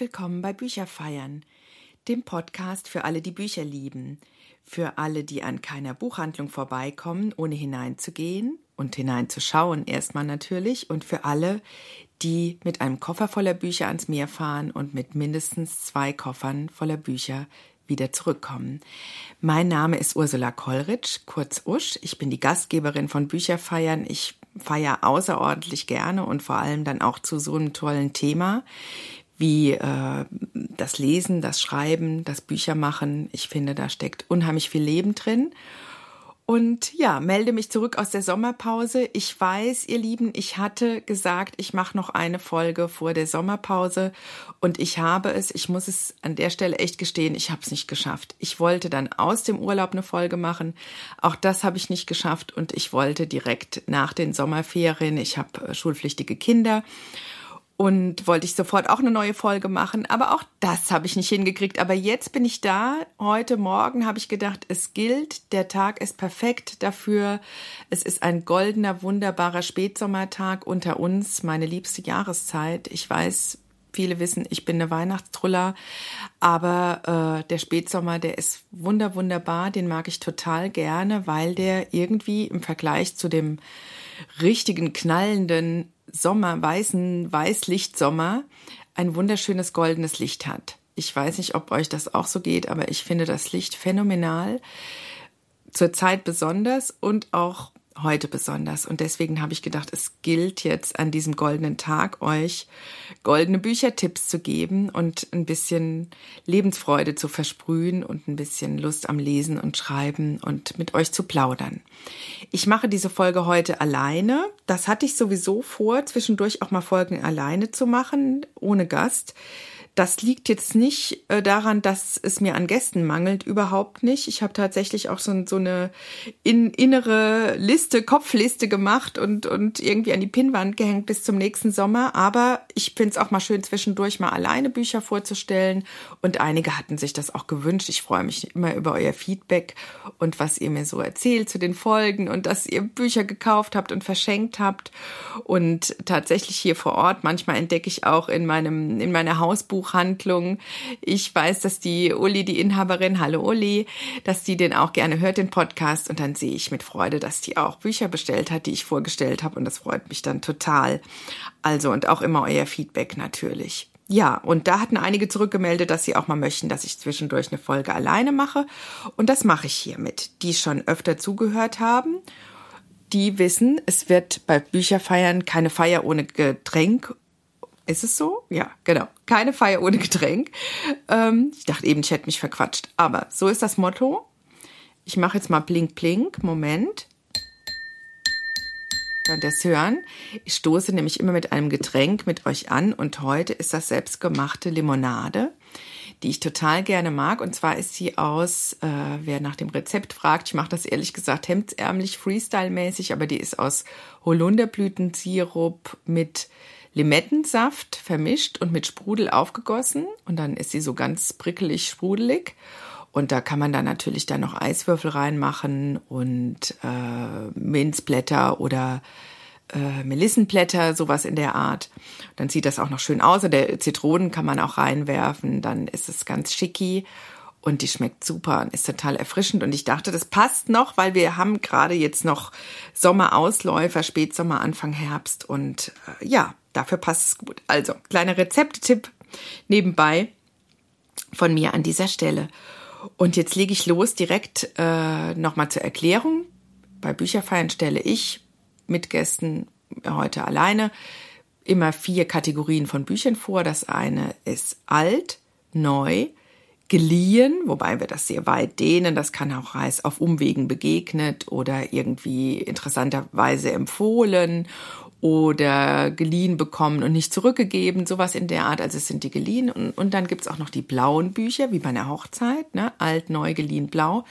willkommen bei Bücherfeiern, dem Podcast für alle, die Bücher lieben, für alle, die an keiner Buchhandlung vorbeikommen, ohne hineinzugehen und hineinzuschauen erstmal natürlich und für alle, die mit einem Koffer voller Bücher ans Meer fahren und mit mindestens zwei Koffern voller Bücher wieder zurückkommen. Mein Name ist Ursula Kollrich, kurz Usch. Ich bin die Gastgeberin von Bücherfeiern. Ich feiere außerordentlich gerne und vor allem dann auch zu so einem tollen Thema wie äh, das Lesen, das Schreiben, das Büchermachen. Ich finde, da steckt unheimlich viel Leben drin. Und ja, melde mich zurück aus der Sommerpause. Ich weiß, ihr Lieben, ich hatte gesagt, ich mache noch eine Folge vor der Sommerpause und ich habe es, ich muss es an der Stelle echt gestehen, ich habe es nicht geschafft. Ich wollte dann aus dem Urlaub eine Folge machen. Auch das habe ich nicht geschafft und ich wollte direkt nach den Sommerferien, ich habe äh, schulpflichtige Kinder und wollte ich sofort auch eine neue Folge machen, aber auch das habe ich nicht hingekriegt. Aber jetzt bin ich da. Heute Morgen habe ich gedacht, es gilt, der Tag ist perfekt dafür. Es ist ein goldener, wunderbarer Spätsommertag unter uns, meine liebste Jahreszeit. Ich weiß, viele wissen, ich bin eine Weihnachtstruller, aber äh, der Spätsommer, der ist wunder wunderbar, den mag ich total gerne, weil der irgendwie im Vergleich zu dem richtigen knallenden Sommer, weißen Weißlichtsommer ein wunderschönes goldenes Licht hat. Ich weiß nicht, ob euch das auch so geht, aber ich finde das Licht phänomenal. Zur Zeit besonders und auch heute besonders. Und deswegen habe ich gedacht, es gilt jetzt an diesem goldenen Tag, euch goldene Büchertipps zu geben und ein bisschen Lebensfreude zu versprühen und ein bisschen Lust am Lesen und Schreiben und mit euch zu plaudern. Ich mache diese Folge heute alleine. Das hatte ich sowieso vor, zwischendurch auch mal Folgen alleine zu machen, ohne Gast. Das liegt jetzt nicht äh, daran, dass es mir an Gästen mangelt, überhaupt nicht. Ich habe tatsächlich auch so, so eine in, innere Liste, Kopfliste gemacht und, und irgendwie an die Pinnwand gehängt bis zum nächsten Sommer. Aber ich finde es auch mal schön, zwischendurch mal alleine Bücher vorzustellen. Und einige hatten sich das auch gewünscht. Ich freue mich immer über euer Feedback und was ihr mir so erzählt zu den Folgen und dass ihr Bücher gekauft habt und verschenkt habt. Und tatsächlich hier vor Ort, manchmal entdecke ich auch in meinem, in meiner Hausbuch Buchhandlung. Ich weiß, dass die Uli, die Inhaberin, hallo Uli, dass die den auch gerne hört, den Podcast. Und dann sehe ich mit Freude, dass die auch Bücher bestellt hat, die ich vorgestellt habe. Und das freut mich dann total. Also und auch immer euer Feedback natürlich. Ja, und da hatten einige zurückgemeldet, dass sie auch mal möchten, dass ich zwischendurch eine Folge alleine mache. Und das mache ich hiermit. Die schon öfter zugehört haben, die wissen, es wird bei Bücherfeiern keine Feier ohne Getränk ist es so? Ja, genau. Keine Feier ohne Getränk. Ähm, ich dachte eben, ich hätte mich verquatscht. Aber so ist das Motto. Ich mache jetzt mal Blink Blink. Moment. Könnt ihr es hören? Ich stoße nämlich immer mit einem Getränk mit euch an und heute ist das selbstgemachte Limonade, die ich total gerne mag. Und zwar ist sie aus, äh, wer nach dem Rezept fragt, ich mache das ehrlich gesagt hemdsärmlich, Freestyle-mäßig, aber die ist aus Holunderblütensirup mit Limettensaft vermischt und mit Sprudel aufgegossen und dann ist sie so ganz prickelig sprudelig. Und da kann man dann natürlich dann noch Eiswürfel reinmachen und äh, Minzblätter oder äh, Melissenblätter, sowas in der Art. Dann sieht das auch noch schön aus. Und der Zitronen kann man auch reinwerfen, dann ist es ganz schicki und die schmeckt super und ist total erfrischend. Und ich dachte, das passt noch, weil wir haben gerade jetzt noch Sommerausläufer, Spätsommer, Anfang Herbst und äh, ja, dafür passt es gut. Also, kleiner Rezepttipp nebenbei von mir an dieser Stelle. Und jetzt lege ich los direkt äh, nochmal zur Erklärung. Bei Bücherfeiern stelle ich mit Gästen heute alleine immer vier Kategorien von Büchern vor. Das eine ist alt, neu, geliehen, wobei wir das sehr weit dehnen. Das kann auch heißen, auf Umwegen begegnet oder irgendwie interessanterweise empfohlen oder geliehen bekommen und nicht zurückgegeben, sowas in der Art. Also es sind die geliehen und, und dann gibt's auch noch die blauen Bücher, wie bei einer Hochzeit, ne? alt, neu, geliehen, blau.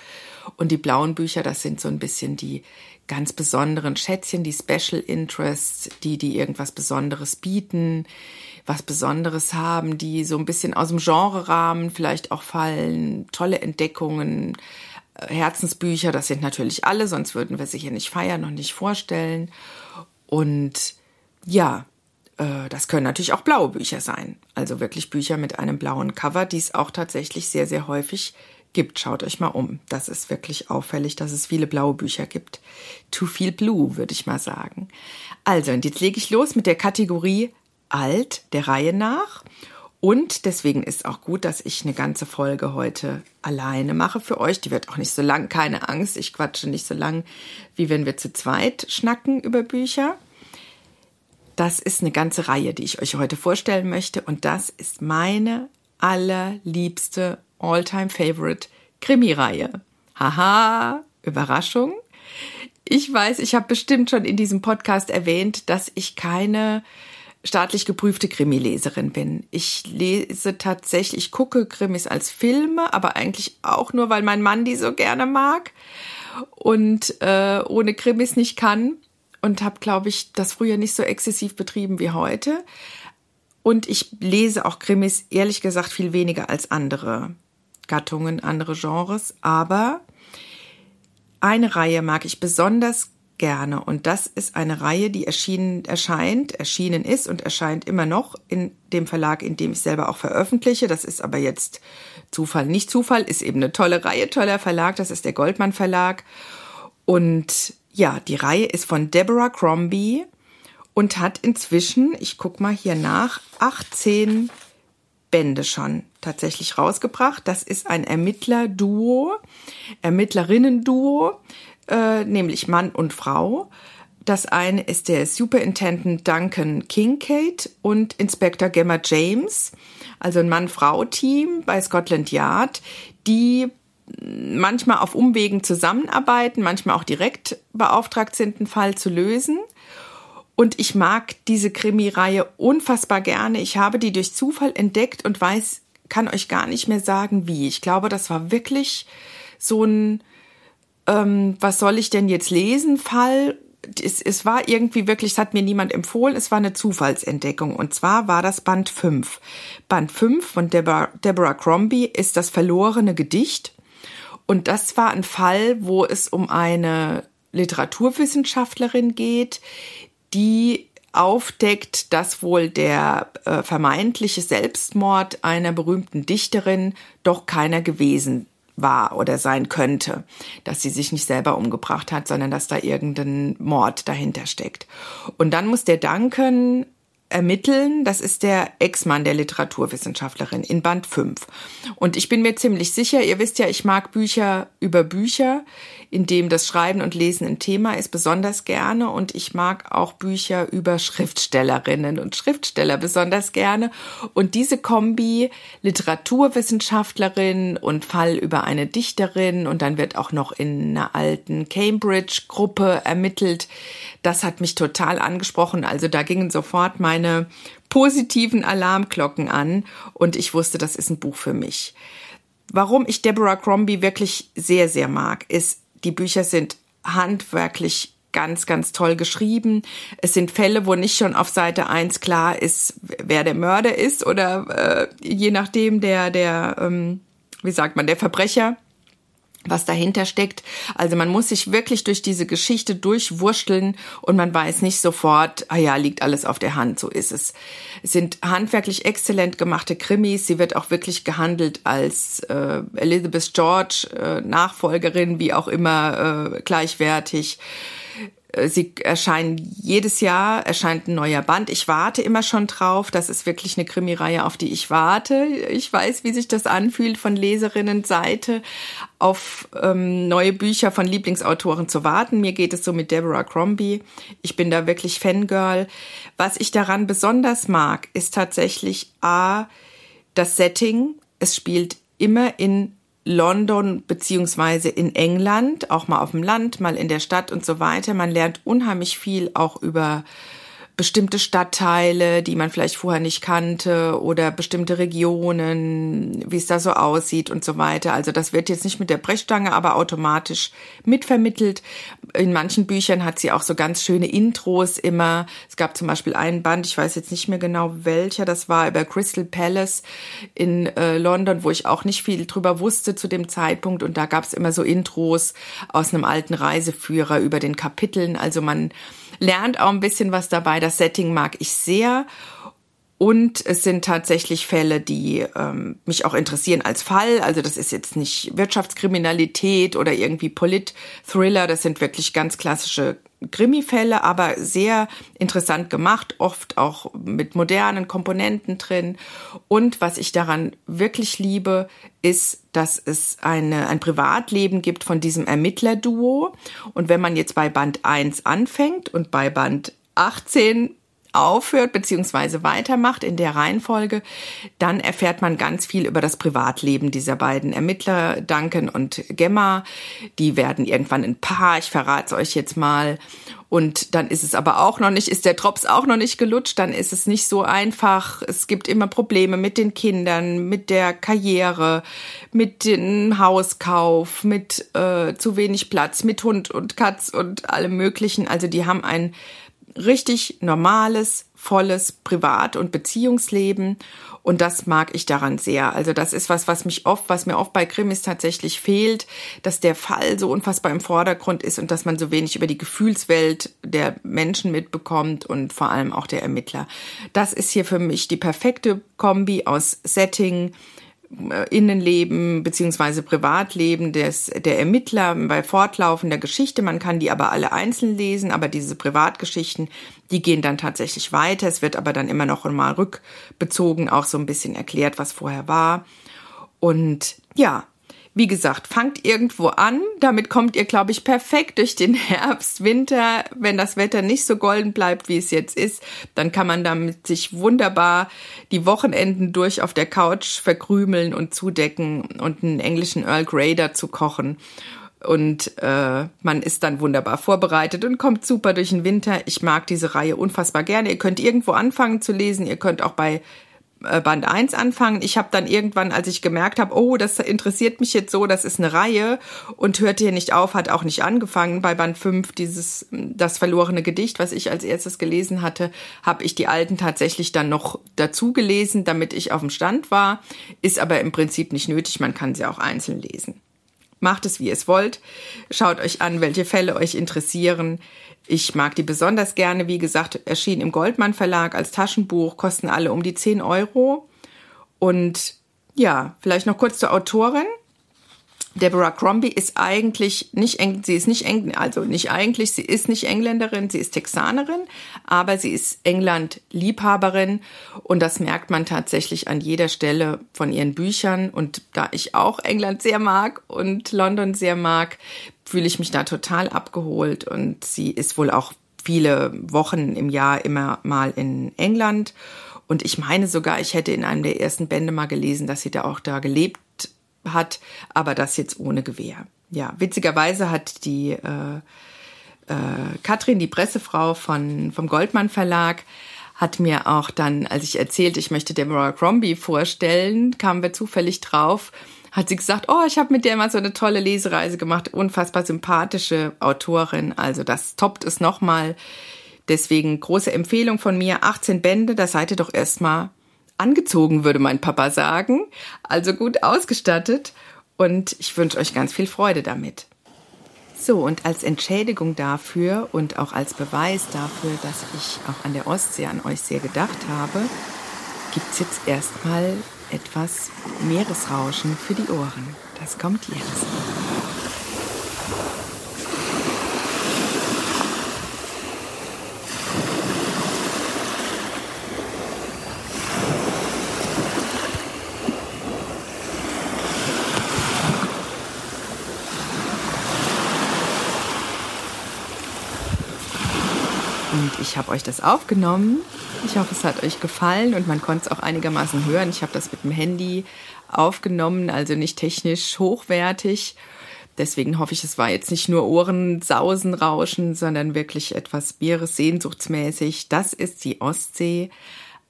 Und die blauen Bücher, das sind so ein bisschen die ganz besonderen Schätzchen, die Special Interests, die, die irgendwas Besonderes bieten, was Besonderes haben, die so ein bisschen aus dem Genre-Rahmen vielleicht auch fallen, tolle Entdeckungen, äh, Herzensbücher, das sind natürlich alle, sonst würden wir sie hier nicht feiern und nicht vorstellen. Und ja, äh, das können natürlich auch blaue Bücher sein. Also wirklich Bücher mit einem blauen Cover, die es auch tatsächlich sehr, sehr häufig gibt. Schaut euch mal um. Das ist wirklich auffällig, dass es viele blaue Bücher gibt. Too viel Blue, würde ich mal sagen. Also, und jetzt lege ich los mit der Kategorie Alt der Reihe nach. Und deswegen ist auch gut, dass ich eine ganze Folge heute alleine mache für euch. Die wird auch nicht so lang, keine Angst. Ich quatsche nicht so lang, wie wenn wir zu zweit schnacken über Bücher. Das ist eine ganze Reihe, die ich euch heute vorstellen möchte. Und das ist meine allerliebste All-Time-Favorite Krimi-Reihe. Haha, Überraschung. Ich weiß, ich habe bestimmt schon in diesem Podcast erwähnt, dass ich keine staatlich geprüfte Krimileserin bin. Ich lese tatsächlich, ich gucke Krimis als Filme, aber eigentlich auch nur, weil mein Mann die so gerne mag und äh, ohne Krimis nicht kann und habe, glaube ich, das früher nicht so exzessiv betrieben wie heute. Und ich lese auch Krimis, ehrlich gesagt, viel weniger als andere Gattungen, andere Genres. Aber eine Reihe mag ich besonders gerne. Und das ist eine Reihe, die erschienen, erscheint, erschienen ist und erscheint immer noch in dem Verlag, in dem ich selber auch veröffentliche. Das ist aber jetzt Zufall, nicht Zufall, ist eben eine tolle Reihe, toller Verlag. Das ist der Goldmann Verlag. Und ja, die Reihe ist von Deborah Crombie und hat inzwischen, ich guck mal hier nach, 18 Bände schon tatsächlich rausgebracht. Das ist ein Ermittler-Duo, Ermittlerinnen-Duo, äh, nämlich Mann und Frau. Das eine ist der Superintendent Duncan Kincaid und Inspector Gemma James, also ein Mann-Frau-Team bei Scotland Yard, die manchmal auf Umwegen zusammenarbeiten, manchmal auch direkt beauftragt sind, einen Fall zu lösen. Und ich mag diese Krimi-Reihe unfassbar gerne. Ich habe die durch Zufall entdeckt und weiß, kann euch gar nicht mehr sagen, wie. Ich glaube, das war wirklich so ein, ähm, was soll ich denn jetzt lesen, Fall. Es, es war irgendwie wirklich, es hat mir niemand empfohlen, es war eine Zufallsentdeckung. Und zwar war das Band 5. Band 5 von Deborah, Deborah Crombie ist das verlorene Gedicht. Und das war ein Fall, wo es um eine Literaturwissenschaftlerin geht, die aufdeckt, dass wohl der äh, vermeintliche Selbstmord einer berühmten Dichterin doch keiner gewesen war oder sein könnte, dass sie sich nicht selber umgebracht hat, sondern dass da irgendein Mord dahinter steckt. Und dann muss der Duncan ermitteln. Das ist der Ex-Mann der Literaturwissenschaftlerin in Band 5. Und ich bin mir ziemlich sicher, ihr wisst ja, ich mag Bücher über Bücher, in dem das Schreiben und Lesen ein Thema ist, besonders gerne. Und ich mag auch Bücher über Schriftstellerinnen und Schriftsteller besonders gerne. Und diese Kombi Literaturwissenschaftlerin und Fall über eine Dichterin und dann wird auch noch in einer alten Cambridge-Gruppe ermittelt. Das hat mich total angesprochen. Also da gingen sofort meine positiven Alarmglocken an und ich wusste, das ist ein Buch für mich. Warum ich Deborah Crombie wirklich sehr, sehr mag, ist, die Bücher sind handwerklich ganz, ganz toll geschrieben. Es sind Fälle, wo nicht schon auf Seite eins klar ist, wer der Mörder ist oder äh, je nachdem der, der, ähm, wie sagt man, der Verbrecher was dahinter steckt. Also man muss sich wirklich durch diese Geschichte durchwurschteln und man weiß nicht sofort, ah ja, liegt alles auf der Hand, so ist es. Es sind handwerklich exzellent gemachte Krimis. Sie wird auch wirklich gehandelt als äh, Elizabeth George, äh, Nachfolgerin, wie auch immer, äh, gleichwertig. Äh, sie erscheinen jedes Jahr, erscheint ein neuer Band. Ich warte immer schon drauf. Das ist wirklich eine Krimireihe, auf die ich warte. Ich weiß, wie sich das anfühlt, von Leserinnenseite auf ähm, neue Bücher von Lieblingsautoren zu warten. Mir geht es so mit Deborah Crombie. Ich bin da wirklich Fangirl. Was ich daran besonders mag, ist tatsächlich A, das Setting. Es spielt immer in London beziehungsweise in England, auch mal auf dem Land, mal in der Stadt und so weiter. Man lernt unheimlich viel auch über bestimmte Stadtteile, die man vielleicht vorher nicht kannte oder bestimmte Regionen, wie es da so aussieht und so weiter. Also das wird jetzt nicht mit der Brechstange, aber automatisch mitvermittelt. In manchen Büchern hat sie auch so ganz schöne Intros immer. Es gab zum Beispiel einen Band, ich weiß jetzt nicht mehr genau welcher, das war über Crystal Palace in äh, London, wo ich auch nicht viel drüber wusste zu dem Zeitpunkt. Und da gab es immer so Intros aus einem alten Reiseführer über den Kapiteln. Also man lernt auch ein bisschen was dabei. Das Setting mag ich sehr. Und es sind tatsächlich Fälle, die ähm, mich auch interessieren als Fall. Also das ist jetzt nicht Wirtschaftskriminalität oder irgendwie Polit-Thriller. Das sind wirklich ganz klassische Krimi-Fälle, aber sehr interessant gemacht, oft auch mit modernen Komponenten drin. Und was ich daran wirklich liebe, ist, dass es eine, ein Privatleben gibt von diesem Ermittlerduo. Und wenn man jetzt bei Band 1 anfängt und bei Band 18 aufhört beziehungsweise weitermacht in der Reihenfolge, dann erfährt man ganz viel über das Privatleben dieser beiden Ermittler, Duncan und Gemma. Die werden irgendwann ein Paar, ich verrate es euch jetzt mal. Und dann ist es aber auch noch nicht, ist der Drops auch noch nicht gelutscht, dann ist es nicht so einfach. Es gibt immer Probleme mit den Kindern, mit der Karriere, mit dem Hauskauf, mit äh, zu wenig Platz, mit Hund und Katz und allem Möglichen. Also die haben ein richtig normales, volles Privat- und Beziehungsleben. Und das mag ich daran sehr. Also das ist was, was mich oft, was mir oft bei Krimis tatsächlich fehlt, dass der Fall so unfassbar im Vordergrund ist und dass man so wenig über die Gefühlswelt der Menschen mitbekommt und vor allem auch der Ermittler. Das ist hier für mich die perfekte Kombi aus Setting, Innenleben beziehungsweise Privatleben des, der Ermittler bei fortlaufender Geschichte. Man kann die aber alle einzeln lesen, aber diese Privatgeschichten, die gehen dann tatsächlich weiter. Es wird aber dann immer noch einmal rückbezogen, auch so ein bisschen erklärt, was vorher war. Und ja, wie gesagt, fangt irgendwo an. Damit kommt ihr, glaube ich, perfekt durch den Herbst, Winter. Wenn das Wetter nicht so golden bleibt, wie es jetzt ist, dann kann man damit sich wunderbar die Wochenenden durch auf der Couch verkrümeln und zudecken und einen englischen Earl Grey dazu kochen. Und äh, man ist dann wunderbar vorbereitet und kommt super durch den Winter. Ich mag diese Reihe unfassbar gerne. Ihr könnt irgendwo anfangen zu lesen. Ihr könnt auch bei Band 1 anfangen. Ich habe dann irgendwann, als ich gemerkt habe, oh, das interessiert mich jetzt so, das ist eine Reihe und hört hier nicht auf, hat auch nicht angefangen. Bei Band 5, dieses das verlorene Gedicht, was ich als erstes gelesen hatte, habe ich die alten tatsächlich dann noch dazu gelesen, damit ich auf dem Stand war. Ist aber im Prinzip nicht nötig, man kann sie auch einzeln lesen. Macht es, wie ihr es wollt. Schaut euch an, welche Fälle euch interessieren. Ich mag die besonders gerne. Wie gesagt, erschien im Goldmann Verlag als Taschenbuch, kosten alle um die 10 Euro. Und ja, vielleicht noch kurz zur Autorin. Deborah Crombie ist eigentlich nicht eng, sie ist nicht eng, also nicht eigentlich, sie ist nicht Engländerin, sie ist Texanerin, aber sie ist England-Liebhaberin und das merkt man tatsächlich an jeder Stelle von ihren Büchern. Und da ich auch England sehr mag und London sehr mag, fühle ich mich da total abgeholt. Und sie ist wohl auch viele Wochen im Jahr immer mal in England. Und ich meine sogar, ich hätte in einem der ersten Bände mal gelesen, dass sie da auch da gelebt hat, aber das jetzt ohne Gewehr. Ja, witzigerweise hat die äh, äh, Katrin, die Pressefrau von, vom Goldmann Verlag, hat mir auch dann, als ich erzählte, ich möchte Deborah Crombie vorstellen, kamen wir zufällig drauf, hat sie gesagt, oh, ich habe mit der mal so eine tolle Lesereise gemacht, unfassbar sympathische Autorin, also das toppt es nochmal. Deswegen große Empfehlung von mir, 18 Bände, da seid ihr doch erstmal angezogen, würde mein Papa sagen. Also gut ausgestattet. Und ich wünsche euch ganz viel Freude damit. So, und als Entschädigung dafür und auch als Beweis dafür, dass ich auch an der Ostsee an euch sehr gedacht habe, gibt es jetzt erstmal etwas Meeresrauschen für die Ohren. Das kommt jetzt. Und ich habe euch das aufgenommen. Ich hoffe, es hat euch gefallen und man konnte es auch einigermaßen hören. Ich habe das mit dem Handy aufgenommen, also nicht technisch hochwertig. Deswegen hoffe ich, es war jetzt nicht nur Ohrensausen, Rauschen, sondern wirklich etwas Meeressehnsuchtsmäßig. Das ist die Ostsee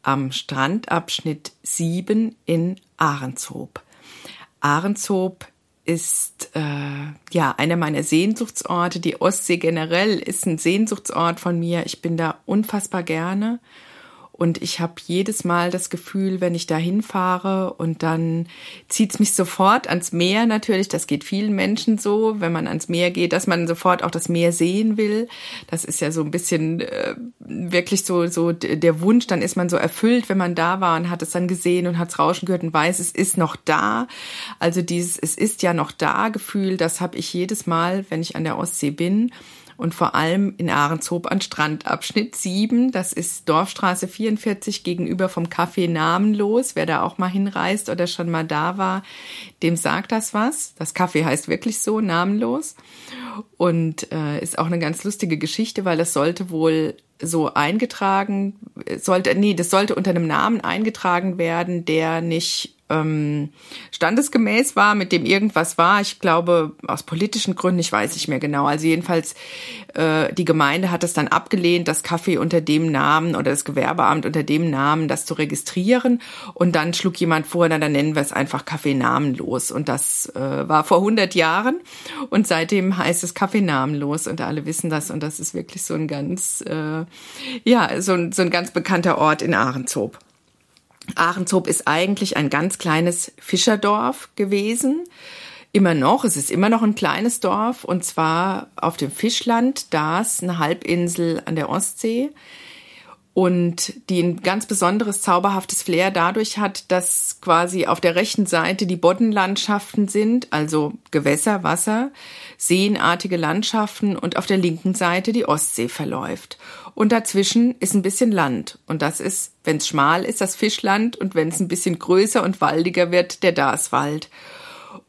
am Strandabschnitt 7 in Ahrenshoop. Ahrenshoop ist äh, ja einer meiner Sehnsuchtsorte. Die Ostsee generell ist ein Sehnsuchtsort von mir. Ich bin da unfassbar gerne. Und ich habe jedes Mal das Gefühl, wenn ich da hinfahre und dann zieht's mich sofort ans Meer natürlich. Das geht vielen Menschen so, wenn man ans Meer geht, dass man sofort auch das Meer sehen will. Das ist ja so ein bisschen äh, wirklich so, so der Wunsch. Dann ist man so erfüllt, wenn man da war und hat es dann gesehen und hat's Rauschen gehört und weiß, es ist noch da. Also dieses Es ist ja noch da Gefühl, das habe ich jedes Mal, wenn ich an der Ostsee bin und vor allem in Ahrenshoop an Strandabschnitt 7. Das ist Dorfstraße 44 gegenüber vom Café Namenlos. Wer da auch mal hinreist oder schon mal da war, dem sagt das was. Das Café heißt wirklich so, Namenlos. Und äh, ist auch eine ganz lustige Geschichte, weil das sollte wohl so eingetragen, sollte, nee, das sollte unter einem Namen eingetragen werden, der nicht ähm, standesgemäß war, mit dem irgendwas war. Ich glaube, aus politischen Gründen, ich weiß nicht mehr genau. Also jedenfalls, äh, die Gemeinde hat es dann abgelehnt, das Kaffee unter dem Namen oder das Gewerbeamt unter dem Namen das zu registrieren. Und dann schlug jemand vor, na, dann nennen wir es einfach Kaffee namenlos. Und das äh, war vor 100 Jahren. Und seitdem heißt es Kaffee namenlos. Und alle wissen das. Und das ist wirklich so ein ganz, äh, ja, so ein, so ein ganz bekannter Ort in Ahrenshoop. Ahrenshoop ist eigentlich ein ganz kleines Fischerdorf gewesen. Immer noch, es ist immer noch ein kleines Dorf und zwar auf dem Fischland, das eine Halbinsel an der Ostsee und die ein ganz besonderes zauberhaftes Flair dadurch hat, dass quasi auf der rechten Seite die Boddenlandschaften sind, also Gewässer, Wasser, seenartige Landschaften und auf der linken Seite die Ostsee verläuft. Und dazwischen ist ein bisschen Land. Und das ist, wenn es schmal ist, das Fischland und wenn es ein bisschen größer und waldiger wird, der Daswald.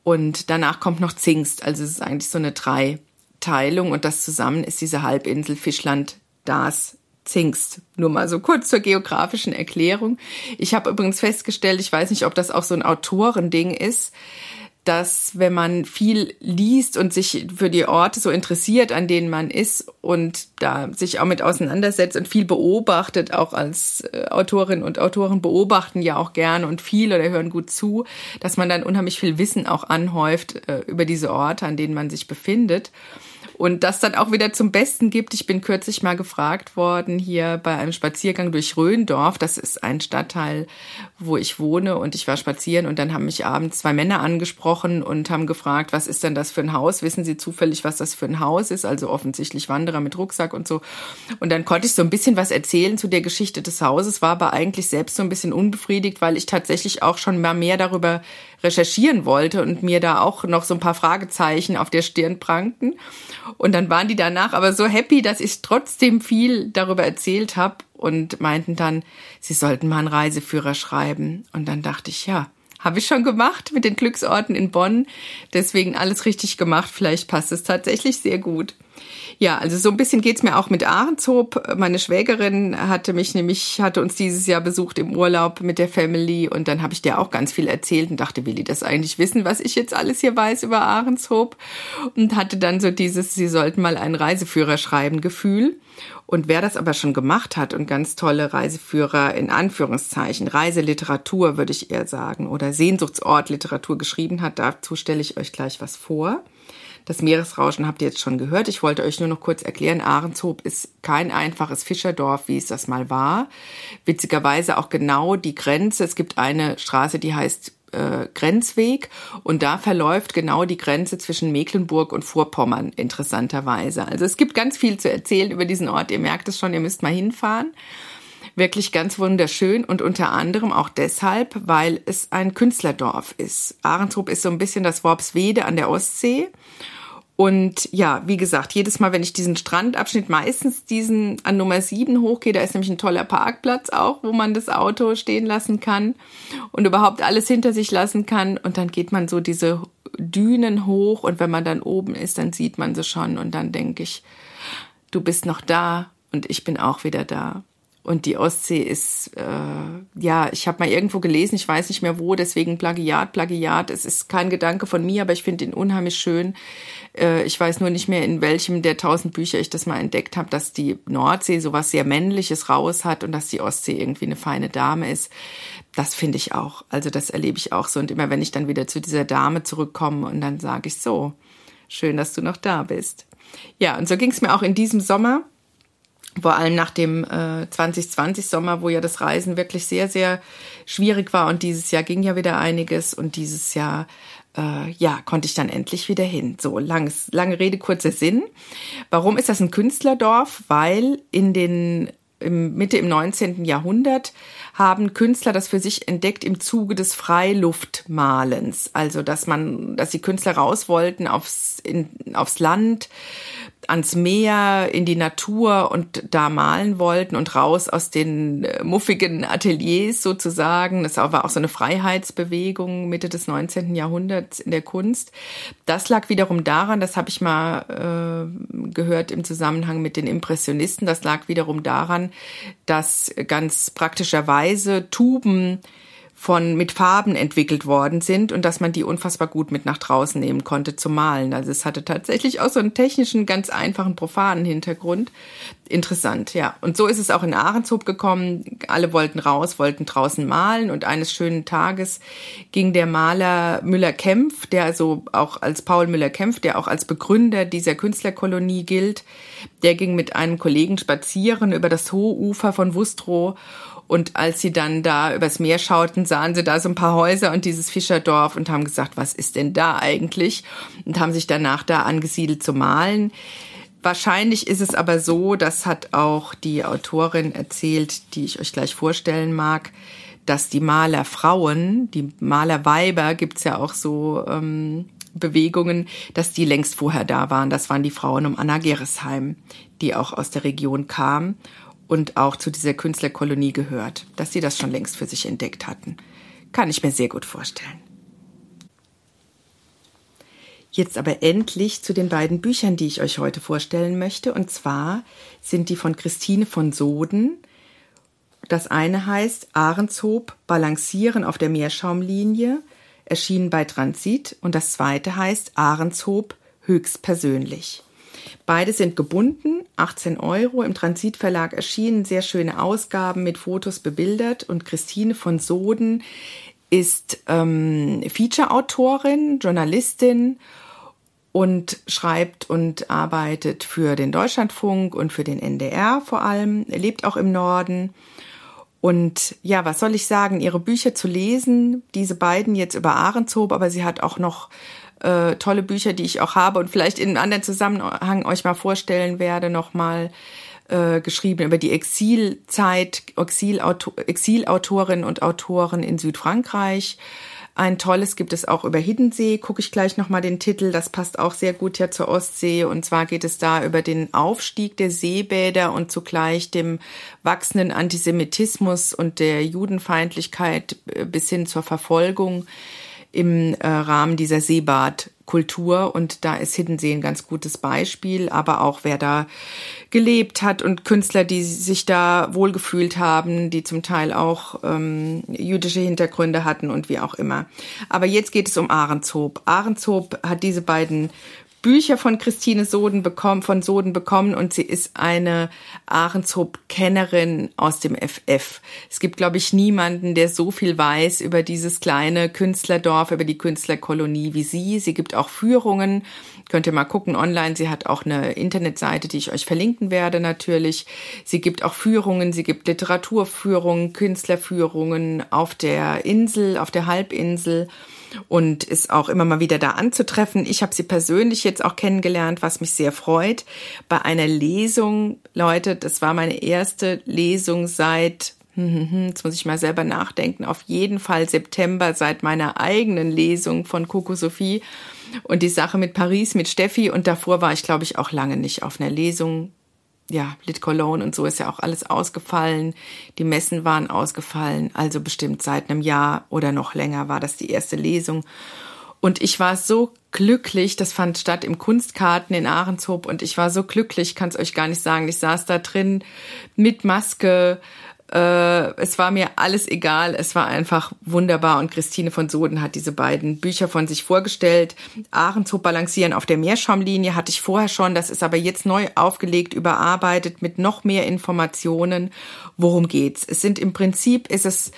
Und danach kommt noch Zingst. Also es ist eigentlich so eine Dreiteilung und das zusammen ist diese Halbinsel Fischland, Das, Zingst. Nur mal so kurz zur geografischen Erklärung. Ich habe übrigens festgestellt, ich weiß nicht, ob das auch so ein Autorending ist, dass wenn man viel liest und sich für die Orte so interessiert, an denen man ist und da sich auch mit auseinandersetzt und viel beobachtet, auch als äh, Autorin und Autoren beobachten ja auch gern und viel oder hören gut zu, dass man dann unheimlich viel Wissen auch anhäuft äh, über diese Orte, an denen man sich befindet und das dann auch wieder zum Besten gibt. Ich bin kürzlich mal gefragt worden hier bei einem Spaziergang durch Röndorf. Das ist ein Stadtteil, wo ich wohne und ich war spazieren und dann haben mich abends zwei Männer angesprochen und haben gefragt, was ist denn das für ein Haus? Wissen Sie zufällig, was das für ein Haus ist? Also offensichtlich Wanderer mit Rucksack und so. Und dann konnte ich so ein bisschen was erzählen zu der Geschichte des Hauses, war aber eigentlich selbst so ein bisschen unbefriedigt, weil ich tatsächlich auch schon mal mehr darüber recherchieren wollte und mir da auch noch so ein paar Fragezeichen auf der Stirn prangten. Und dann waren die danach aber so happy, dass ich trotzdem viel darüber erzählt habe und meinten dann, sie sollten mal einen Reiseführer schreiben. Und dann dachte ich, ja, habe ich schon gemacht mit den Glücksorten in Bonn. Deswegen alles richtig gemacht. Vielleicht passt es tatsächlich sehr gut. Ja, also so ein bisschen geht's mir auch mit Ahrenshoop. Meine Schwägerin hatte mich nämlich, hatte uns dieses Jahr besucht im Urlaub mit der Family und dann habe ich dir auch ganz viel erzählt und dachte, will die das eigentlich wissen, was ich jetzt alles hier weiß über Ahrenshoop? Und hatte dann so dieses, sie sollten mal einen Reiseführer schreiben Gefühl. Und wer das aber schon gemacht hat und ganz tolle Reiseführer in Anführungszeichen, Reiseliteratur würde ich eher sagen, oder Sehnsuchtsortliteratur geschrieben hat, dazu stelle ich euch gleich was vor. Das Meeresrauschen habt ihr jetzt schon gehört. Ich wollte euch nur noch kurz erklären, Ahrenshoop ist kein einfaches Fischerdorf, wie es das mal war. Witzigerweise auch genau die Grenze. Es gibt eine Straße, die heißt äh, Grenzweg und da verläuft genau die Grenze zwischen Mecklenburg und Vorpommern interessanterweise. Also es gibt ganz viel zu erzählen über diesen Ort. Ihr merkt es schon, ihr müsst mal hinfahren wirklich ganz wunderschön und unter anderem auch deshalb, weil es ein Künstlerdorf ist. Ahrenshoop ist so ein bisschen das Worpswede an der Ostsee und ja, wie gesagt, jedes Mal, wenn ich diesen Strandabschnitt, meistens diesen an Nummer 7 hochgehe, da ist nämlich ein toller Parkplatz auch, wo man das Auto stehen lassen kann und überhaupt alles hinter sich lassen kann. Und dann geht man so diese Dünen hoch und wenn man dann oben ist, dann sieht man sie schon und dann denke ich, du bist noch da und ich bin auch wieder da. Und die Ostsee ist, äh, ja, ich habe mal irgendwo gelesen, ich weiß nicht mehr wo, deswegen Plagiat, Plagiat. Es ist kein Gedanke von mir, aber ich finde ihn unheimlich schön. Äh, ich weiß nur nicht mehr, in welchem der tausend Bücher ich das mal entdeckt habe, dass die Nordsee sowas sehr Männliches raus hat und dass die Ostsee irgendwie eine feine Dame ist. Das finde ich auch. Also das erlebe ich auch so. Und immer wenn ich dann wieder zu dieser Dame zurückkomme und dann sage ich so, schön, dass du noch da bist. Ja, und so ging es mir auch in diesem Sommer vor allem nach dem äh, 2020 Sommer, wo ja das Reisen wirklich sehr, sehr schwierig war und dieses Jahr ging ja wieder einiges und dieses Jahr äh, ja, konnte ich dann endlich wieder hin. So, langes, lange Rede, kurzer Sinn. Warum ist das ein Künstlerdorf? Weil in den im Mitte im 19. Jahrhundert haben Künstler das für sich entdeckt im Zuge des Freiluftmalens. Also, dass man, dass die Künstler raus wollten aufs, in, aufs Land, ans Meer, in die Natur und da malen wollten und raus aus den äh, muffigen Ateliers sozusagen. Das war auch so eine Freiheitsbewegung Mitte des 19. Jahrhunderts in der Kunst. Das lag wiederum daran, das habe ich mal äh, gehört im Zusammenhang mit den Impressionisten, das lag wiederum daran, dass ganz praktischerweise Tuben von mit Farben entwickelt worden sind und dass man die unfassbar gut mit nach draußen nehmen konnte zum Malen. Also es hatte tatsächlich auch so einen technischen, ganz einfachen, profanen Hintergrund. Interessant, ja. Und so ist es auch in Ahrenshoop gekommen. Alle wollten raus, wollten draußen malen und eines schönen Tages ging der Maler Müller-Kempf, der also auch als Paul Müller-Kempf, der auch als Begründer dieser Künstlerkolonie gilt, der ging mit einem Kollegen spazieren über das hohe Ufer von Wustrow und als sie dann da übers Meer schauten, sahen sie da so ein paar Häuser und dieses Fischerdorf und haben gesagt, was ist denn da eigentlich? Und haben sich danach da angesiedelt zu malen. Wahrscheinlich ist es aber so, das hat auch die Autorin erzählt, die ich euch gleich vorstellen mag, dass die Malerfrauen, die Malerweiber, gibt's ja auch so ähm, Bewegungen, dass die längst vorher da waren. Das waren die Frauen um Anna Geresheim, die auch aus der Region kamen und auch zu dieser Künstlerkolonie gehört, dass sie das schon längst für sich entdeckt hatten. Kann ich mir sehr gut vorstellen. Jetzt aber endlich zu den beiden Büchern, die ich euch heute vorstellen möchte. Und zwar sind die von Christine von Soden. Das eine heißt Ahrenshoop Balancieren auf der Meerschaumlinie, erschienen bei Transit. Und das zweite heißt Ahrenshoop höchstpersönlich. Beide sind gebunden, 18 Euro, im Transitverlag erschienen, sehr schöne Ausgaben mit Fotos bebildert. Und Christine von Soden ist ähm, Feature-Autorin, Journalistin und schreibt und arbeitet für den Deutschlandfunk und für den NDR vor allem, lebt auch im Norden. Und ja, was soll ich sagen, ihre Bücher zu lesen, diese beiden jetzt über Ahrenshoop, aber sie hat auch noch äh, tolle Bücher, die ich auch habe und vielleicht in einem anderen Zusammenhang euch mal vorstellen werde, nochmal äh, geschrieben über die Exilzeit, Exilautor, Exilautorinnen und Autoren in Südfrankreich. Ein tolles gibt es auch über Hiddensee, gucke ich gleich nochmal den Titel, das passt auch sehr gut ja zur Ostsee. Und zwar geht es da über den Aufstieg der Seebäder und zugleich dem wachsenden Antisemitismus und der Judenfeindlichkeit äh, bis hin zur Verfolgung im äh, Rahmen dieser Seebadkultur und da ist Hiddensee ein ganz gutes Beispiel, aber auch wer da gelebt hat und Künstler, die sich da wohlgefühlt haben, die zum Teil auch ähm, jüdische Hintergründe hatten und wie auch immer. Aber jetzt geht es um Ahrenshoop. Ahrenshoop hat diese beiden Bücher von Christine Soden bekommen, von Soden bekommen und sie ist eine Ahrenshoop-Kennerin aus dem FF. Es gibt, glaube ich, niemanden, der so viel weiß über dieses kleine Künstlerdorf, über die Künstlerkolonie wie sie. Sie gibt auch Führungen. Könnt ihr mal gucken online. Sie hat auch eine Internetseite, die ich euch verlinken werde natürlich. Sie gibt auch Führungen. Sie gibt Literaturführungen, Künstlerführungen auf der Insel, auf der Halbinsel und ist auch immer mal wieder da anzutreffen. Ich habe sie persönlich jetzt auch kennengelernt, was mich sehr freut. Bei einer Lesung, Leute, das war meine erste Lesung seit hm, hm, hm, Jetzt muss ich mal selber nachdenken. Auf jeden Fall September seit meiner eigenen Lesung von Coco Sophie und die Sache mit Paris, mit Steffi. Und davor war ich, glaube ich, auch lange nicht auf einer Lesung ja, Lit Cologne und so ist ja auch alles ausgefallen. Die Messen waren ausgefallen. Also bestimmt seit einem Jahr oder noch länger war das die erste Lesung. Und ich war so glücklich, das fand statt im Kunstkarten in Ahrenshoop und ich war so glücklich, kann es euch gar nicht sagen. Ich saß da drin mit Maske, äh, es war mir alles egal. Es war einfach wunderbar. Und Christine von Soden hat diese beiden Bücher von sich vorgestellt. Ahrenshoop balancieren auf der Meerschaumlinie hatte ich vorher schon. Das ist aber jetzt neu aufgelegt, überarbeitet mit noch mehr Informationen. Worum geht's? Es sind im Prinzip, ist es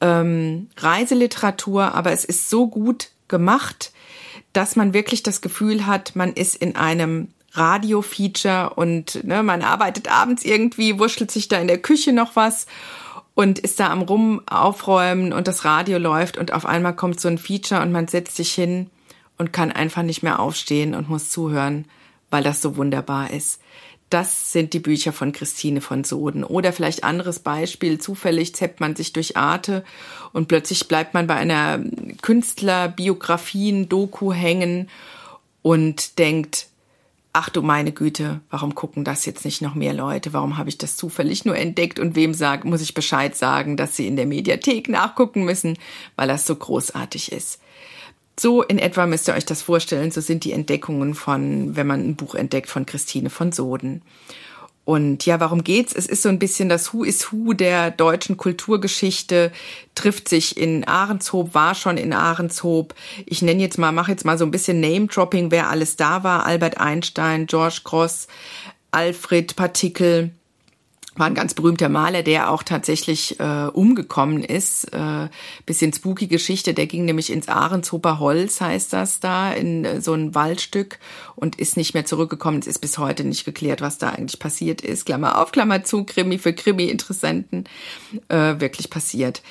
ähm, Reiseliteratur, aber es ist so gut gemacht, dass man wirklich das Gefühl hat, man ist in einem Radio-Feature und ne, man arbeitet abends irgendwie, wurschtelt sich da in der Küche noch was und ist da am Rum aufräumen und das Radio läuft und auf einmal kommt so ein Feature und man setzt sich hin und kann einfach nicht mehr aufstehen und muss zuhören, weil das so wunderbar ist. Das sind die Bücher von Christine von Soden. Oder vielleicht anderes Beispiel, zufällig zeppt man sich durch Arte und plötzlich bleibt man bei einer Künstlerbiografien-Doku hängen und denkt, ach du meine Güte, warum gucken das jetzt nicht noch mehr Leute? Warum habe ich das zufällig nur entdeckt und wem sag, muss ich Bescheid sagen, dass sie in der Mediathek nachgucken müssen, weil das so großartig ist. So in etwa müsst ihr euch das vorstellen. So sind die Entdeckungen von, wenn man ein Buch entdeckt von Christine von Soden. Und ja, warum geht's? Es ist so ein bisschen das Who is Who der deutschen Kulturgeschichte, trifft sich in Ahrenshoop, war schon in Ahrenshoop. Ich nenne jetzt mal, mache jetzt mal so ein bisschen Name-Dropping, wer alles da war. Albert Einstein, George Gross, Alfred Partikel, war ein ganz berühmter Maler, der auch tatsächlich äh, umgekommen ist. Äh, bisschen spooky Geschichte, der ging nämlich ins Ahrenshofer Holz, heißt das da, in äh, so ein Waldstück und ist nicht mehr zurückgekommen. Es ist bis heute nicht geklärt, was da eigentlich passiert ist. Klammer auf, Klammer zu, Krimi für Krimi-Interessenten, äh, wirklich passiert.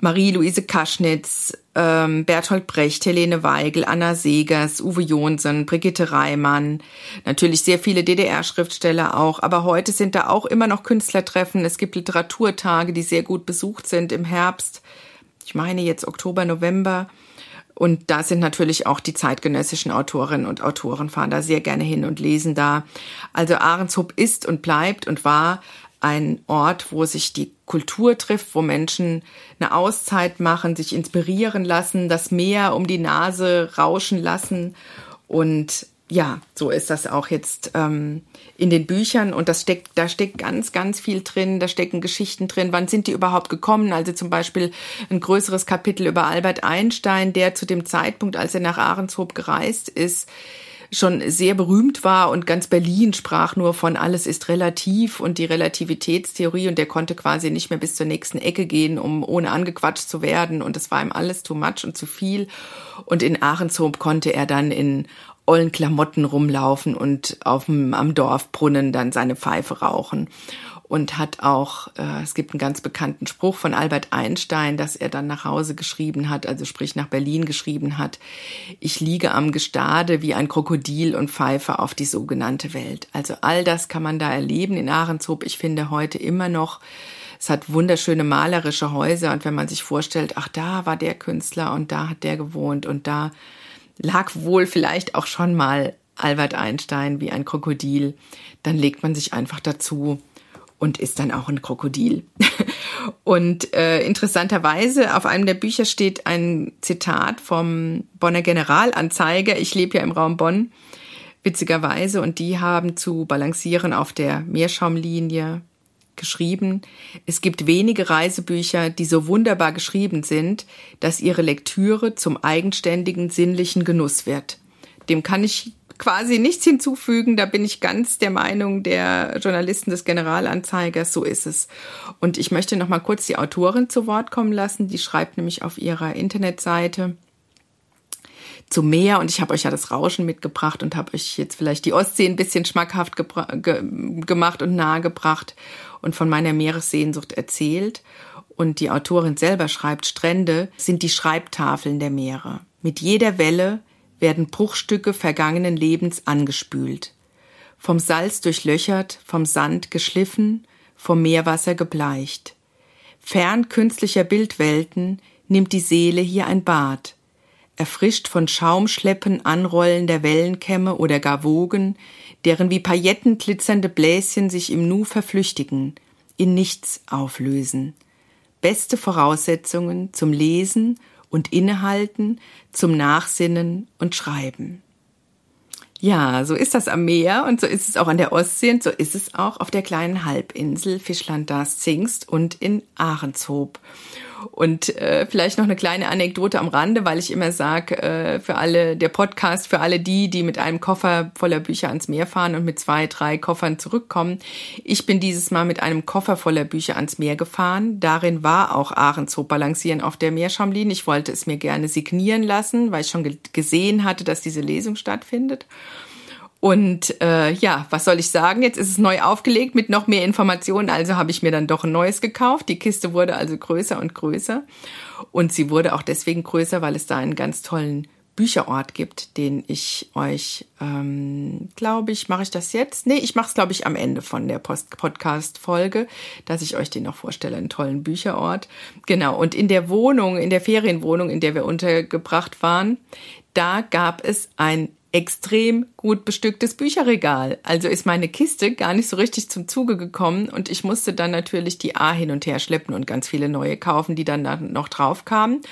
Marie-Louise Kaschnitz, ähm, Bertolt Brecht, Helene Weigel, Anna Segers, Uwe Jonsen, Brigitte Reimann, natürlich sehr viele DDR-Schriftsteller auch, aber heute sind da auch immer noch Künstlertreffen. Es gibt Literaturtage, die sehr gut besucht sind im Herbst. Ich meine jetzt Oktober, November. Und da sind natürlich auch die zeitgenössischen Autorinnen und Autoren fahren da sehr gerne hin und lesen da. Also Ahrenshoop ist und bleibt und war ein Ort, wo sich die Kultur trifft, wo Menschen eine Auszeit machen, sich inspirieren lassen, das Meer um die Nase rauschen lassen. Und ja, so ist das auch jetzt ähm, in den Büchern und das steckt, da steckt ganz, ganz viel drin, da stecken Geschichten drin. Wann sind die überhaupt gekommen? Also zum Beispiel ein größeres Kapitel über Albert Einstein, der zu dem Zeitpunkt, als er nach Ahrenshoop gereist ist, schon sehr berühmt war und ganz Berlin sprach nur von alles ist relativ und die Relativitätstheorie und der konnte quasi nicht mehr bis zur nächsten Ecke gehen, um ohne angequatscht zu werden und es war ihm alles too much und zu viel. Und in Ahrenshoop konnte er dann in ollen Klamotten rumlaufen und auf dem, am Dorfbrunnen dann seine Pfeife rauchen und hat auch, äh, es gibt einen ganz bekannten Spruch von Albert Einstein, dass er dann nach Hause geschrieben hat, also sprich nach Berlin geschrieben hat, ich liege am Gestade wie ein Krokodil und pfeife auf die sogenannte Welt. Also all das kann man da erleben in Ahrenshoop. Ich finde heute immer noch, es hat wunderschöne malerische Häuser und wenn man sich vorstellt, ach, da war der Künstler und da hat der gewohnt und da lag wohl vielleicht auch schon mal Albert Einstein wie ein Krokodil, dann legt man sich einfach dazu und ist dann auch ein Krokodil. und äh, interessanterweise auf einem der Bücher steht ein Zitat vom Bonner Generalanzeiger. Ich lebe ja im Raum Bonn, witzigerweise, und die haben zu balancieren auf der Meerschaumlinie geschrieben, es gibt wenige Reisebücher, die so wunderbar geschrieben sind, dass ihre Lektüre zum eigenständigen sinnlichen Genuss wird. Dem kann ich quasi nichts hinzufügen. Da bin ich ganz der Meinung der Journalisten des Generalanzeigers. So ist es. Und ich möchte noch mal kurz die Autorin zu Wort kommen lassen. Die schreibt nämlich auf ihrer Internetseite zu Meer und ich habe euch ja das Rauschen mitgebracht und habe euch jetzt vielleicht die Ostsee ein bisschen schmackhaft ge gemacht und nahegebracht und von meiner Meeressehnsucht erzählt. Und die Autorin selber schreibt, Strände sind die Schreibtafeln der Meere. Mit jeder Welle werden Bruchstücke vergangenen Lebens angespült, vom Salz durchlöchert, vom Sand geschliffen, vom Meerwasser gebleicht. Fern künstlicher Bildwelten nimmt die Seele hier ein Bad, erfrischt von Schaumschleppen anrollender Wellenkämme oder gar Wogen, deren wie Pailletten glitzernde Bläschen sich im Nu verflüchtigen, in nichts auflösen. Beste Voraussetzungen zum Lesen und Innehalten, zum Nachsinnen und Schreiben. Ja, so ist das am Meer und so ist es auch an der Ostsee und so ist es auch auf der kleinen Halbinsel Fischland das Zingst und in Ahrenshoop. Und äh, vielleicht noch eine kleine Anekdote am Rande, weil ich immer sage, äh, für alle, der Podcast, für alle die, die mit einem Koffer voller Bücher ans Meer fahren und mit zwei, drei Koffern zurückkommen. Ich bin dieses Mal mit einem Koffer voller Bücher ans Meer gefahren. Darin war auch Ahrenshoop balancieren auf der Meerschaumlinie. Ich wollte es mir gerne signieren lassen, weil ich schon gesehen hatte, dass diese Lesung stattfindet. Und äh, ja, was soll ich sagen? Jetzt ist es neu aufgelegt mit noch mehr Informationen. Also habe ich mir dann doch ein neues gekauft. Die Kiste wurde also größer und größer. Und sie wurde auch deswegen größer, weil es da einen ganz tollen Bücherort gibt, den ich euch, ähm, glaube ich, mache ich das jetzt? Nee, ich mache es, glaube ich, am Ende von der Podcast-Folge, dass ich euch den noch vorstelle, einen tollen Bücherort. Genau, und in der Wohnung, in der Ferienwohnung, in der wir untergebracht waren, da gab es ein extrem gut bestücktes Bücherregal. Also ist meine Kiste gar nicht so richtig zum Zuge gekommen und ich musste dann natürlich die A hin und her schleppen und ganz viele neue kaufen, die dann noch drauf kamen.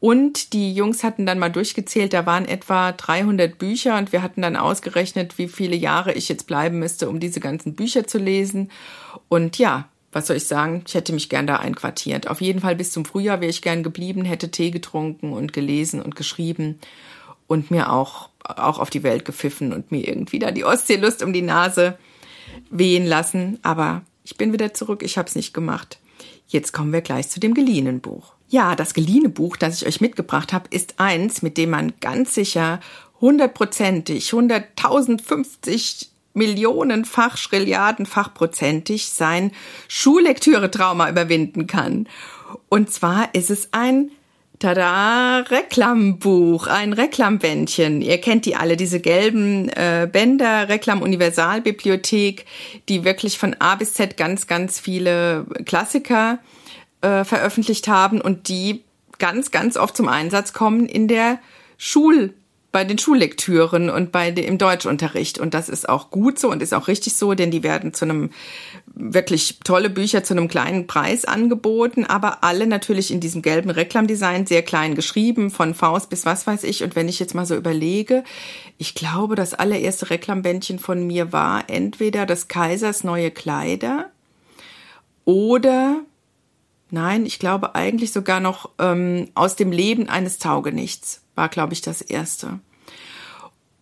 Und die Jungs hatten dann mal durchgezählt, da waren etwa 300 Bücher und wir hatten dann ausgerechnet, wie viele Jahre ich jetzt bleiben müsste, um diese ganzen Bücher zu lesen. Und ja, was soll ich sagen? Ich hätte mich gern da einquartiert. Auf jeden Fall bis zum Frühjahr wäre ich gern geblieben, hätte Tee getrunken und gelesen und geschrieben und mir auch, auch auf die Welt gepfiffen und mir irgendwie da die Ostseelust um die Nase wehen lassen. Aber ich bin wieder zurück, ich habe es nicht gemacht. Jetzt kommen wir gleich zu dem geliehenen Buch. Ja, das geliehene Buch, das ich euch mitgebracht habe, ist eins, mit dem man ganz sicher hundertprozentig, hunderttausendfünfzig Millionenfach, Schrilliardenfachprozentig sein Schullektüre-Trauma überwinden kann. Und zwar ist es ein Tada, Reklambuch, ein Reklambändchen. Ihr kennt die alle, diese gelben äh, Bänder, Reklam Universalbibliothek, die wirklich von A bis Z ganz, ganz viele Klassiker äh, veröffentlicht haben und die ganz, ganz oft zum Einsatz kommen in der Schul bei den Schullektüren und bei dem, im Deutschunterricht. Und das ist auch gut so und ist auch richtig so, denn die werden zu einem wirklich tolle Bücher zu einem kleinen Preis angeboten, aber alle natürlich in diesem gelben Reklamdesign, sehr klein geschrieben, von Faust bis was weiß ich. Und wenn ich jetzt mal so überlege, ich glaube, das allererste Reklambändchen von mir war entweder das Kaisers neue Kleider oder Nein, ich glaube eigentlich sogar noch ähm, aus dem Leben eines Taugenichts war, glaube ich, das erste.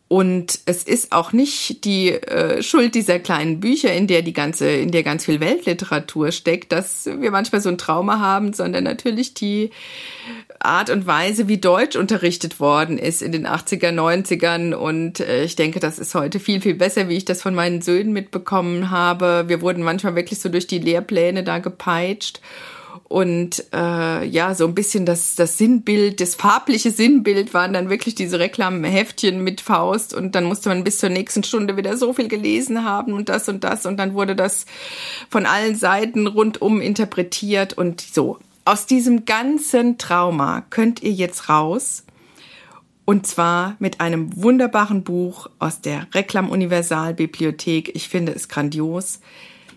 Und es ist auch nicht die äh, Schuld dieser kleinen Bücher, in der die ganze, in der ganz viel Weltliteratur steckt, dass wir manchmal so ein Trauma haben, sondern natürlich die Art und Weise, wie Deutsch unterrichtet worden ist in den 80er, 90ern. Und äh, ich denke, das ist heute viel, viel besser, wie ich das von meinen Söhnen mitbekommen habe. Wir wurden manchmal wirklich so durch die Lehrpläne da gepeitscht und äh, ja, so ein bisschen das, das Sinnbild, das farbliche Sinnbild waren dann wirklich diese Reklamheftchen mit Faust und dann musste man bis zur nächsten Stunde wieder so viel gelesen haben und das und das und dann wurde das von allen Seiten rundum interpretiert und so. Aus diesem ganzen Trauma könnt ihr jetzt raus und zwar mit einem wunderbaren Buch aus der Reklam Universalbibliothek. Ich finde es grandios.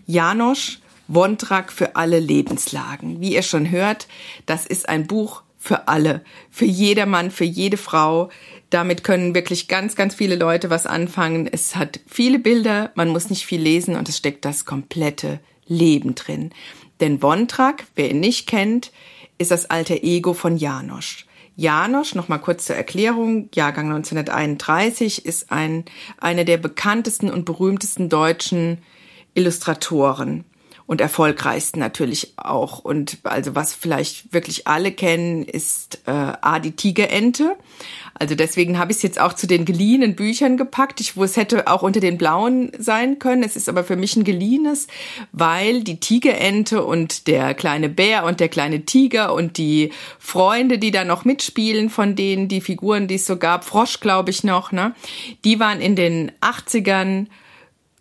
Janosch Wondrak für alle Lebenslagen. Wie ihr schon hört, das ist ein Buch für alle, für jedermann, für jede Frau. Damit können wirklich ganz, ganz viele Leute was anfangen. Es hat viele Bilder, man muss nicht viel lesen und es steckt das komplette Leben drin. Denn Wondrak, wer ihn nicht kennt, ist das alter Ego von Janosch. Janosch, nochmal kurz zur Erklärung, Jahrgang 1931, ist ein, einer der bekanntesten und berühmtesten deutschen Illustratoren und erfolgreichsten natürlich auch. Und also was vielleicht wirklich alle kennen, ist äh, A, die Tigerente. Also deswegen habe ich es jetzt auch zu den geliehenen Büchern gepackt. Ich, wo es hätte auch unter den blauen sein können. Es ist aber für mich ein geliehenes, weil die Tigerente und der kleine Bär und der kleine Tiger und die Freunde, die da noch mitspielen, von denen die Figuren, die es so gab, Frosch glaube ich noch, ne, die waren in den 80ern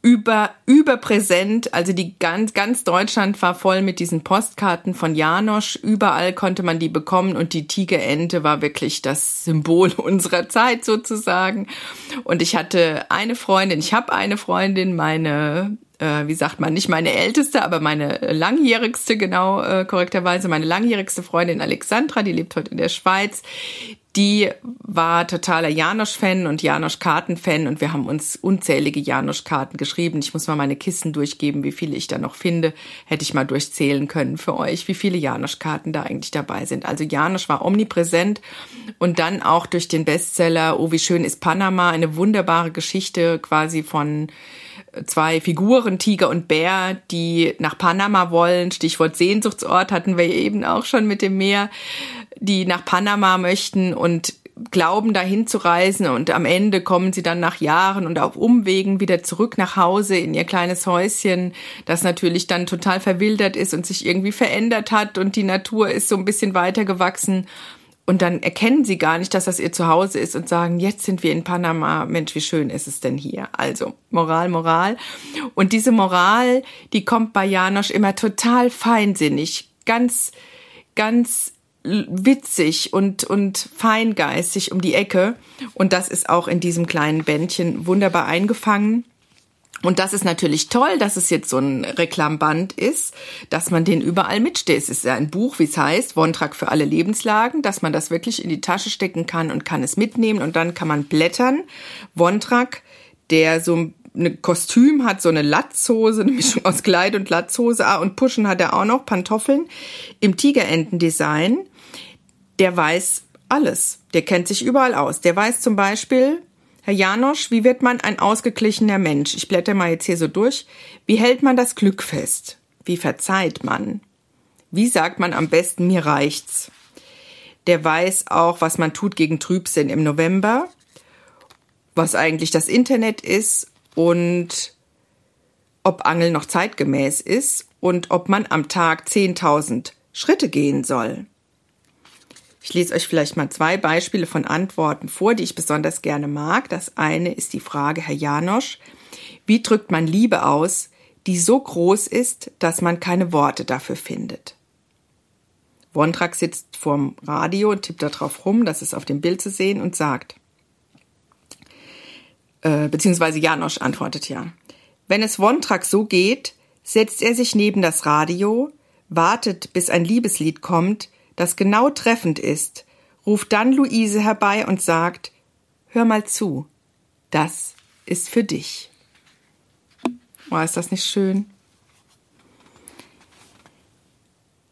über, überpräsent. Also die ganz, ganz Deutschland war voll mit diesen Postkarten von Janosch. Überall konnte man die bekommen und die Tigerente war wirklich das Symbol unserer Zeit sozusagen. Und ich hatte eine Freundin, ich habe eine Freundin, meine äh, wie sagt man, nicht meine älteste, aber meine langjährigste, genau äh, korrekterweise, meine langjährigste Freundin Alexandra, die lebt heute in der Schweiz, die war totaler Janosch-Fan und Janosch-Karten-Fan und wir haben uns unzählige Janosch-Karten geschrieben. Ich muss mal meine Kissen durchgeben, wie viele ich da noch finde. Hätte ich mal durchzählen können für euch, wie viele Janosch-Karten da eigentlich dabei sind. Also Janosch war omnipräsent und dann auch durch den Bestseller Oh, wie schön ist Panama, eine wunderbare Geschichte quasi von zwei Figuren, Tiger und Bär, die nach Panama wollen. Stichwort Sehnsuchtsort hatten wir eben auch schon mit dem Meer die nach Panama möchten und glauben, dahin zu reisen und am Ende kommen sie dann nach Jahren und auf Umwegen wieder zurück nach Hause in ihr kleines Häuschen, das natürlich dann total verwildert ist und sich irgendwie verändert hat und die Natur ist so ein bisschen weitergewachsen. Und dann erkennen sie gar nicht, dass das ihr Zuhause ist und sagen, jetzt sind wir in Panama. Mensch, wie schön ist es denn hier? Also, Moral, Moral. Und diese Moral, die kommt bei Janosch immer total feinsinnig, ganz, ganz witzig und, und feingeistig um die Ecke. Und das ist auch in diesem kleinen Bändchen wunderbar eingefangen. Und das ist natürlich toll, dass es jetzt so ein Reklamband ist, dass man den überall mitsteht. Es ist ja ein Buch, wie es heißt, Wontrag für alle Lebenslagen, dass man das wirklich in die Tasche stecken kann und kann es mitnehmen und dann kann man blättern. Wontrag, der so ein Kostüm hat, so eine Latzhose, eine Mischung aus Kleid und Latzhose. Ah, und Puschen hat er auch noch, Pantoffeln im Tigerentendesign der weiß alles. Der kennt sich überall aus. Der weiß zum Beispiel, Herr Janosch, wie wird man ein ausgeglichener Mensch? Ich blätter mal jetzt hier so durch. Wie hält man das Glück fest? Wie verzeiht man? Wie sagt man am besten, mir reicht's? Der weiß auch, was man tut gegen Trübsinn im November, was eigentlich das Internet ist und ob Angeln noch zeitgemäß ist und ob man am Tag 10.000 Schritte gehen soll. Ich lese euch vielleicht mal zwei Beispiele von Antworten vor, die ich besonders gerne mag. Das eine ist die Frage, Herr Janosch, wie drückt man Liebe aus, die so groß ist, dass man keine Worte dafür findet? Wondrak sitzt vorm Radio und tippt da drauf rum, das ist auf dem Bild zu sehen und sagt, äh, beziehungsweise Janosch antwortet ja. Wenn es Wondrak so geht, setzt er sich neben das Radio, wartet, bis ein Liebeslied kommt, das genau treffend ist, ruft dann Luise herbei und sagt, hör mal zu, das ist für dich. Oh, ist das nicht schön?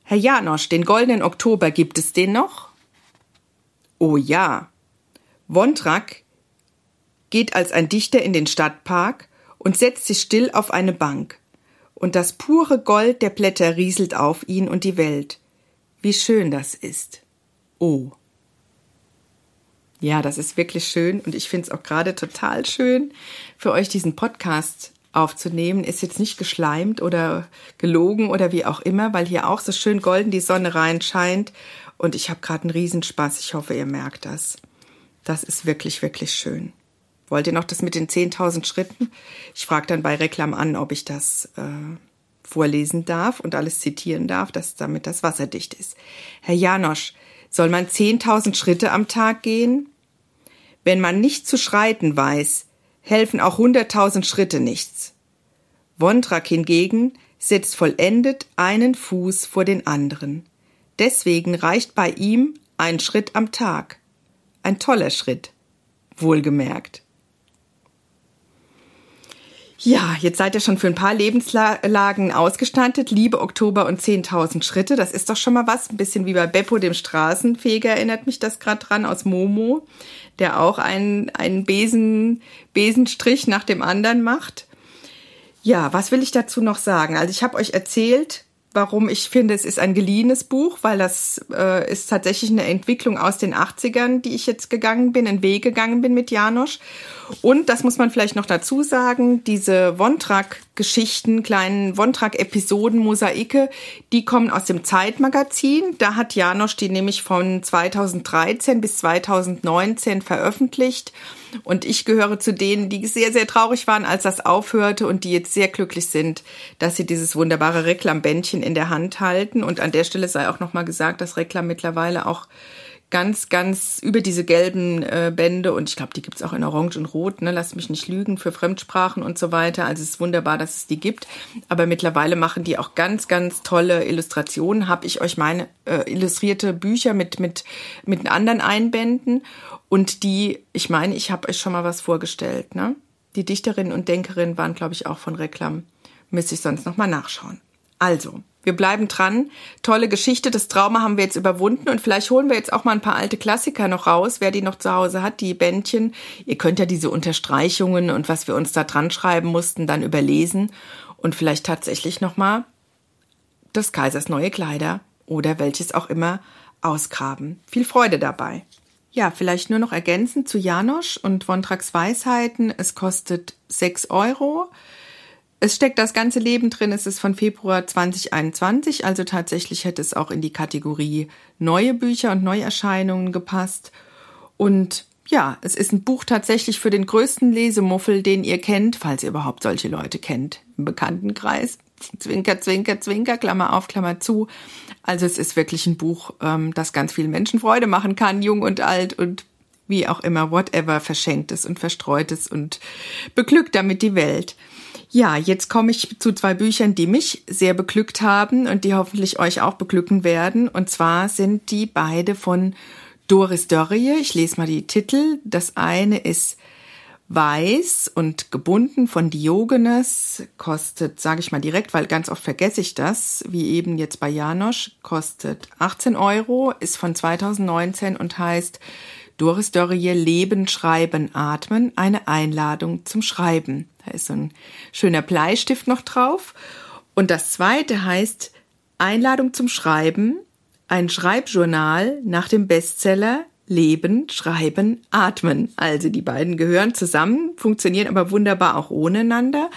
Herr Janosch, den goldenen Oktober gibt es den noch? Oh ja. Wontrak geht als ein Dichter in den Stadtpark und setzt sich still auf eine Bank. Und das pure Gold der Blätter rieselt auf ihn und die Welt. Wie schön das ist. Oh. Ja, das ist wirklich schön und ich finde es auch gerade total schön, für euch diesen Podcast aufzunehmen. Ist jetzt nicht geschleimt oder gelogen oder wie auch immer, weil hier auch so schön golden die Sonne reinscheint und ich habe gerade einen Riesenspaß. Ich hoffe, ihr merkt das. Das ist wirklich, wirklich schön. Wollt ihr noch das mit den 10.000 Schritten? Ich frage dann bei Reklam an, ob ich das äh, vorlesen darf und alles zitieren darf, dass damit das wasserdicht ist. Herr Janosch, soll man 10.000 Schritte am Tag gehen? Wenn man nicht zu schreiten weiß, helfen auch 100.000 Schritte nichts. Wondrak hingegen setzt vollendet einen Fuß vor den anderen. Deswegen reicht bei ihm ein Schritt am Tag. Ein toller Schritt. Wohlgemerkt. Ja, jetzt seid ihr schon für ein paar Lebenslagen ausgestattet. Liebe Oktober und 10.000 Schritte. Das ist doch schon mal was. Ein bisschen wie bei Beppo, dem Straßenfeger, erinnert mich das gerade dran aus Momo, der auch einen, einen Besen, Besenstrich nach dem anderen macht. Ja, was will ich dazu noch sagen? Also ich habe euch erzählt, warum ich finde, es ist ein geliehenes Buch, weil das äh, ist tatsächlich eine Entwicklung aus den 80ern, die ich jetzt gegangen bin, einen Weg gegangen bin mit Janosch. Und das muss man vielleicht noch dazu sagen, diese Wontrag-Geschichten, kleinen Wontrag-Episoden, Mosaike, die kommen aus dem Zeitmagazin. Da hat Janosch die nämlich von 2013 bis 2019 veröffentlicht. Und ich gehöre zu denen, die sehr, sehr traurig waren, als das aufhörte und die jetzt sehr glücklich sind, dass sie dieses wunderbare Reklambändchen in der Hand halten. Und an der Stelle sei auch nochmal gesagt, dass Reklam mittlerweile auch ganz, ganz über diese gelben äh, Bände und ich glaube, die gibt's auch in Orange und Rot, ne, lasst mich nicht lügen, für Fremdsprachen und so weiter. Also es ist wunderbar, dass es die gibt. Aber mittlerweile machen die auch ganz, ganz tolle Illustrationen. Habe ich euch meine äh, illustrierte Bücher mit, mit, mit anderen Einbänden. Und die, ich meine, ich habe euch schon mal was vorgestellt, ne? Die Dichterinnen und Denkerinnen waren, glaube ich, auch von Reklam. Müsste ich sonst noch mal nachschauen. Also, wir bleiben dran. Tolle Geschichte. Das Trauma haben wir jetzt überwunden und vielleicht holen wir jetzt auch mal ein paar alte Klassiker noch raus, wer die noch zu Hause hat, die Bändchen. Ihr könnt ja diese Unterstreichungen und was wir uns da dran schreiben mussten, dann überlesen und vielleicht tatsächlich noch mal des Kaisers neue Kleider oder welches auch immer ausgraben. Viel Freude dabei. Ja, vielleicht nur noch ergänzend zu Janosch und Wontraks Weisheiten. Es kostet 6 Euro. Es steckt das ganze Leben drin. Es ist von Februar 2021, also tatsächlich hätte es auch in die Kategorie neue Bücher und Neuerscheinungen gepasst. Und ja, es ist ein Buch tatsächlich für den größten Lesemuffel, den ihr kennt, falls ihr überhaupt solche Leute kennt im Bekanntenkreis. Zwinker, zwinker, zwinker, Klammer auf, Klammer zu. Also es ist wirklich ein Buch, ähm, das ganz vielen Menschen Freude machen kann, jung und alt und wie auch immer, whatever, verschenktes und verstreutes und beglückt damit die Welt. Ja, jetzt komme ich zu zwei Büchern, die mich sehr beglückt haben und die hoffentlich euch auch beglücken werden. Und zwar sind die beide von Doris Dörrie. Ich lese mal die Titel. Das eine ist Weiß und gebunden von Diogenes, kostet, sage ich mal direkt, weil ganz oft vergesse ich das, wie eben jetzt bei Janosch, kostet 18 Euro, ist von 2019 und heißt Doris Dörrie Leben, Schreiben, Atmen, eine Einladung zum Schreiben. Da ist so ein schöner Bleistift noch drauf. Und das zweite heißt Einladung zum Schreiben, ein Schreibjournal nach dem Bestseller Leben, Schreiben, Atmen. Also die beiden gehören zusammen, funktionieren aber wunderbar auch ohne einander.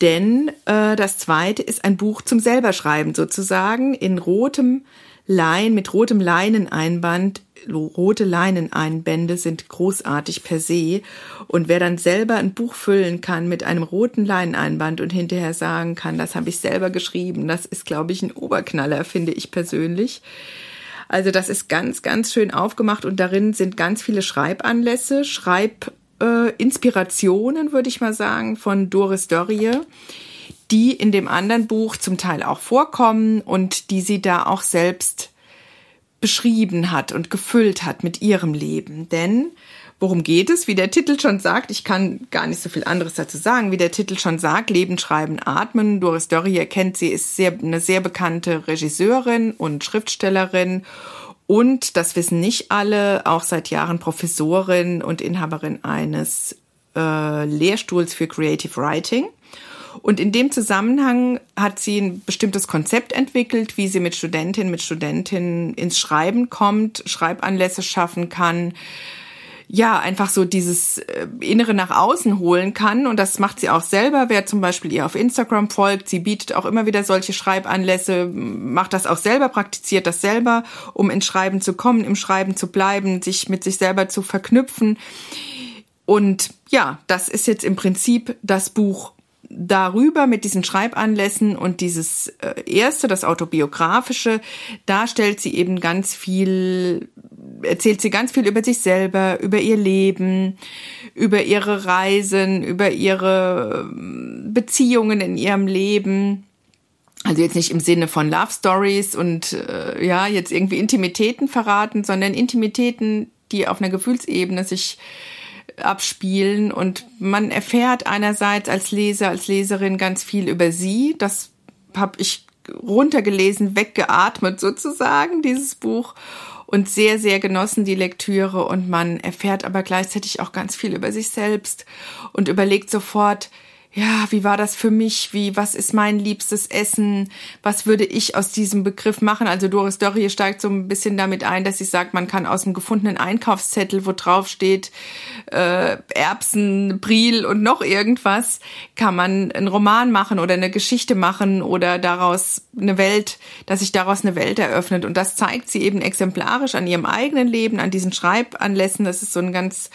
Denn äh, das zweite ist ein Buch zum selberschreiben sozusagen in rotem Lein, mit rotem Leineneinband rote Leineneinbände sind großartig per se. Und wer dann selber ein Buch füllen kann mit einem roten Leineneinband und hinterher sagen kann, das habe ich selber geschrieben, das ist, glaube ich, ein Oberknaller, finde ich persönlich. Also das ist ganz, ganz schön aufgemacht und darin sind ganz viele Schreibanlässe, Schreibinspirationen, äh, würde ich mal sagen, von Doris Dörrie, die in dem anderen Buch zum Teil auch vorkommen und die sie da auch selbst beschrieben hat und gefüllt hat mit ihrem Leben. Denn worum geht es? Wie der Titel schon sagt, ich kann gar nicht so viel anderes dazu sagen, wie der Titel schon sagt, Leben, Schreiben, Atmen. Doris Dörrie kennt sie, ist sehr, eine sehr bekannte Regisseurin und Schriftstellerin und, das wissen nicht alle, auch seit Jahren Professorin und Inhaberin eines äh, Lehrstuhls für Creative Writing. Und in dem Zusammenhang hat sie ein bestimmtes Konzept entwickelt, wie sie mit Studentinnen, mit Studentinnen ins Schreiben kommt, Schreibanlässe schaffen kann, ja, einfach so dieses äh, Innere nach außen holen kann. Und das macht sie auch selber. Wer zum Beispiel ihr auf Instagram folgt, sie bietet auch immer wieder solche Schreibanlässe, macht das auch selber, praktiziert das selber, um ins Schreiben zu kommen, im Schreiben zu bleiben, sich mit sich selber zu verknüpfen. Und ja, das ist jetzt im Prinzip das Buch darüber mit diesen Schreibanlässen und dieses äh, erste, das autobiografische, da stellt sie eben ganz viel, erzählt sie ganz viel über sich selber, über ihr Leben, über ihre Reisen, über ihre ähm, Beziehungen in ihrem Leben. Also jetzt nicht im Sinne von Love Stories und äh, ja, jetzt irgendwie Intimitäten verraten, sondern Intimitäten, die auf einer Gefühlsebene sich abspielen. Und man erfährt einerseits als Leser, als Leserin ganz viel über sie. Das habe ich runtergelesen, weggeatmet sozusagen, dieses Buch. Und sehr, sehr genossen die Lektüre. Und man erfährt aber gleichzeitig auch ganz viel über sich selbst und überlegt sofort, ja, wie war das für mich? Wie, was ist mein liebstes Essen? Was würde ich aus diesem Begriff machen? Also Doris Dörrie steigt so ein bisschen damit ein, dass sie sagt, man kann aus dem gefundenen Einkaufszettel, wo drauf steht, äh, Erbsen, Priel und noch irgendwas, kann man einen Roman machen oder eine Geschichte machen oder daraus eine Welt, dass sich daraus eine Welt eröffnet. Und das zeigt sie eben exemplarisch an ihrem eigenen Leben, an diesen Schreibanlässen. Das ist so eine ganz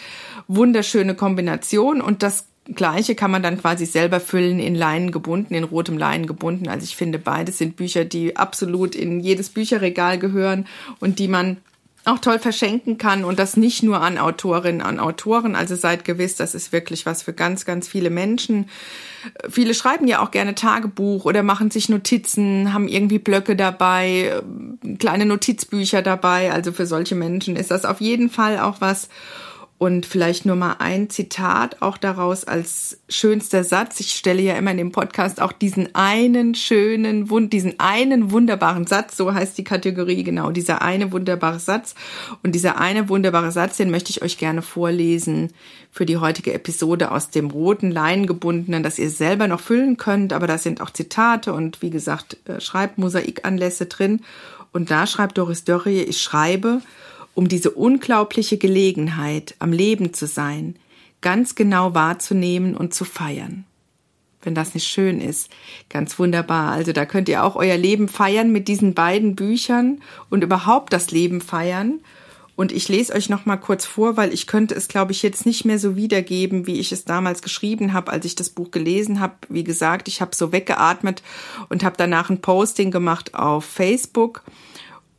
wunderschöne Kombination und das Gleiche kann man dann quasi selber füllen, in Leinen gebunden, in rotem Leinen gebunden. Also ich finde, beides sind Bücher, die absolut in jedes Bücherregal gehören und die man auch toll verschenken kann und das nicht nur an Autorinnen, an Autoren. Also seid gewiss, das ist wirklich was für ganz, ganz viele Menschen. Viele schreiben ja auch gerne Tagebuch oder machen sich Notizen, haben irgendwie Blöcke dabei, kleine Notizbücher dabei. Also für solche Menschen ist das auf jeden Fall auch was. Und vielleicht nur mal ein Zitat auch daraus als schönster Satz. Ich stelle ja immer in dem Podcast auch diesen einen schönen, diesen einen wunderbaren Satz, so heißt die Kategorie genau, dieser eine wunderbare Satz. Und dieser eine wunderbare Satz, den möchte ich euch gerne vorlesen für die heutige Episode aus dem roten Leinengebundenen, das ihr selber noch füllen könnt. Aber da sind auch Zitate und wie gesagt, äh, Schreibmosaikanlässe drin. Und da schreibt Doris Dörrie, ich schreibe, um diese unglaubliche Gelegenheit, am Leben zu sein, ganz genau wahrzunehmen und zu feiern. Wenn das nicht schön ist, ganz wunderbar. Also da könnt ihr auch euer Leben feiern mit diesen beiden Büchern und überhaupt das Leben feiern und ich lese euch noch mal kurz vor, weil ich könnte es, glaube ich, jetzt nicht mehr so wiedergeben, wie ich es damals geschrieben habe, als ich das Buch gelesen habe. Wie gesagt, ich habe so weggeatmet und habe danach ein Posting gemacht auf Facebook.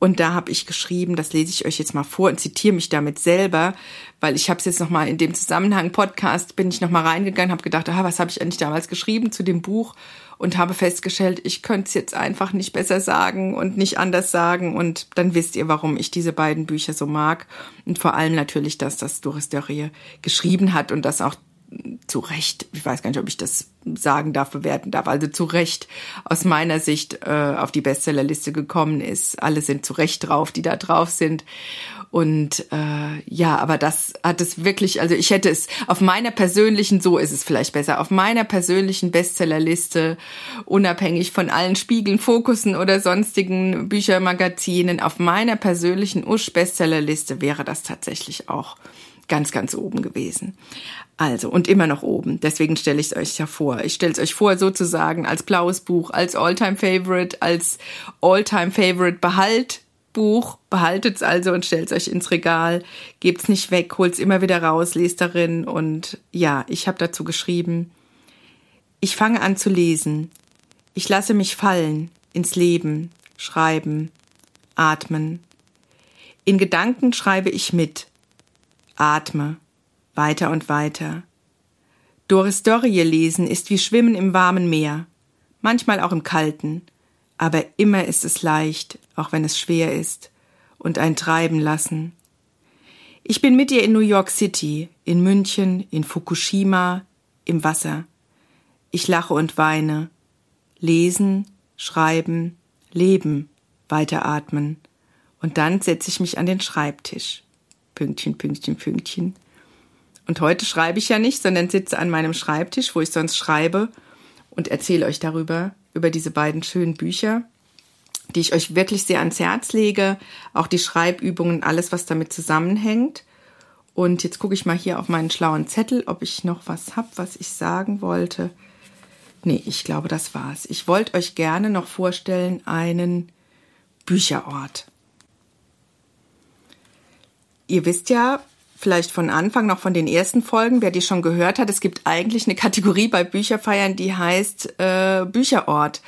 Und da habe ich geschrieben, das lese ich euch jetzt mal vor und zitiere mich damit selber, weil ich habe es jetzt noch mal in dem Zusammenhang Podcast bin ich noch mal reingegangen, habe gedacht, ah, was habe ich eigentlich damals geschrieben zu dem Buch und habe festgestellt, ich könnte es jetzt einfach nicht besser sagen und nicht anders sagen. Und dann wisst ihr, warum ich diese beiden Bücher so mag. Und vor allem natürlich, dass das Doris Dörrie geschrieben hat und das auch zu Recht, ich weiß gar nicht, ob ich das sagen darf, bewerten darf, also zu Recht aus meiner Sicht äh, auf die Bestsellerliste gekommen ist. Alle sind zu Recht drauf, die da drauf sind. Und äh, ja, aber das hat es wirklich, also ich hätte es auf meiner persönlichen, so ist es vielleicht besser, auf meiner persönlichen Bestsellerliste, unabhängig von allen Spiegeln, Fokussen oder sonstigen Büchermagazinen, auf meiner persönlichen Usch-Bestsellerliste wäre das tatsächlich auch ganz, ganz oben gewesen. Also, und immer noch oben. Deswegen stelle ich es euch ja vor. Ich stelle es euch vor sozusagen als blaues Buch, als Alltime Favorite, als Alltime Favorite Behalt Buch, behaltet's also und stellt's euch ins Regal, gebt's nicht weg, holt's immer wieder raus, lest darin und ja, ich habe dazu geschrieben, ich fange an zu lesen. Ich lasse mich fallen ins Leben, schreiben, atmen. In Gedanken schreibe ich mit, atme, weiter und weiter. Doris Dörrie lesen ist wie Schwimmen im warmen Meer, manchmal auch im kalten, aber immer ist es leicht, auch wenn es schwer ist, und ein Treiben lassen. Ich bin mit ihr in New York City, in München, in Fukushima, im Wasser. Ich lache und weine. Lesen, schreiben, leben, weiteratmen. Und dann setze ich mich an den Schreibtisch. Pünktchen, Pünktchen, Pünktchen. Und heute schreibe ich ja nicht, sondern sitze an meinem Schreibtisch, wo ich sonst schreibe und erzähle euch darüber, über diese beiden schönen Bücher, die ich euch wirklich sehr ans Herz lege. Auch die Schreibübungen, alles, was damit zusammenhängt. Und jetzt gucke ich mal hier auf meinen schlauen Zettel, ob ich noch was habe, was ich sagen wollte. Nee, ich glaube, das war's. Ich wollte euch gerne noch vorstellen einen Bücherort. Ihr wisst ja, vielleicht von Anfang noch von den ersten Folgen, wer die schon gehört hat, es gibt eigentlich eine Kategorie bei Bücherfeiern, die heißt äh, Bücherort.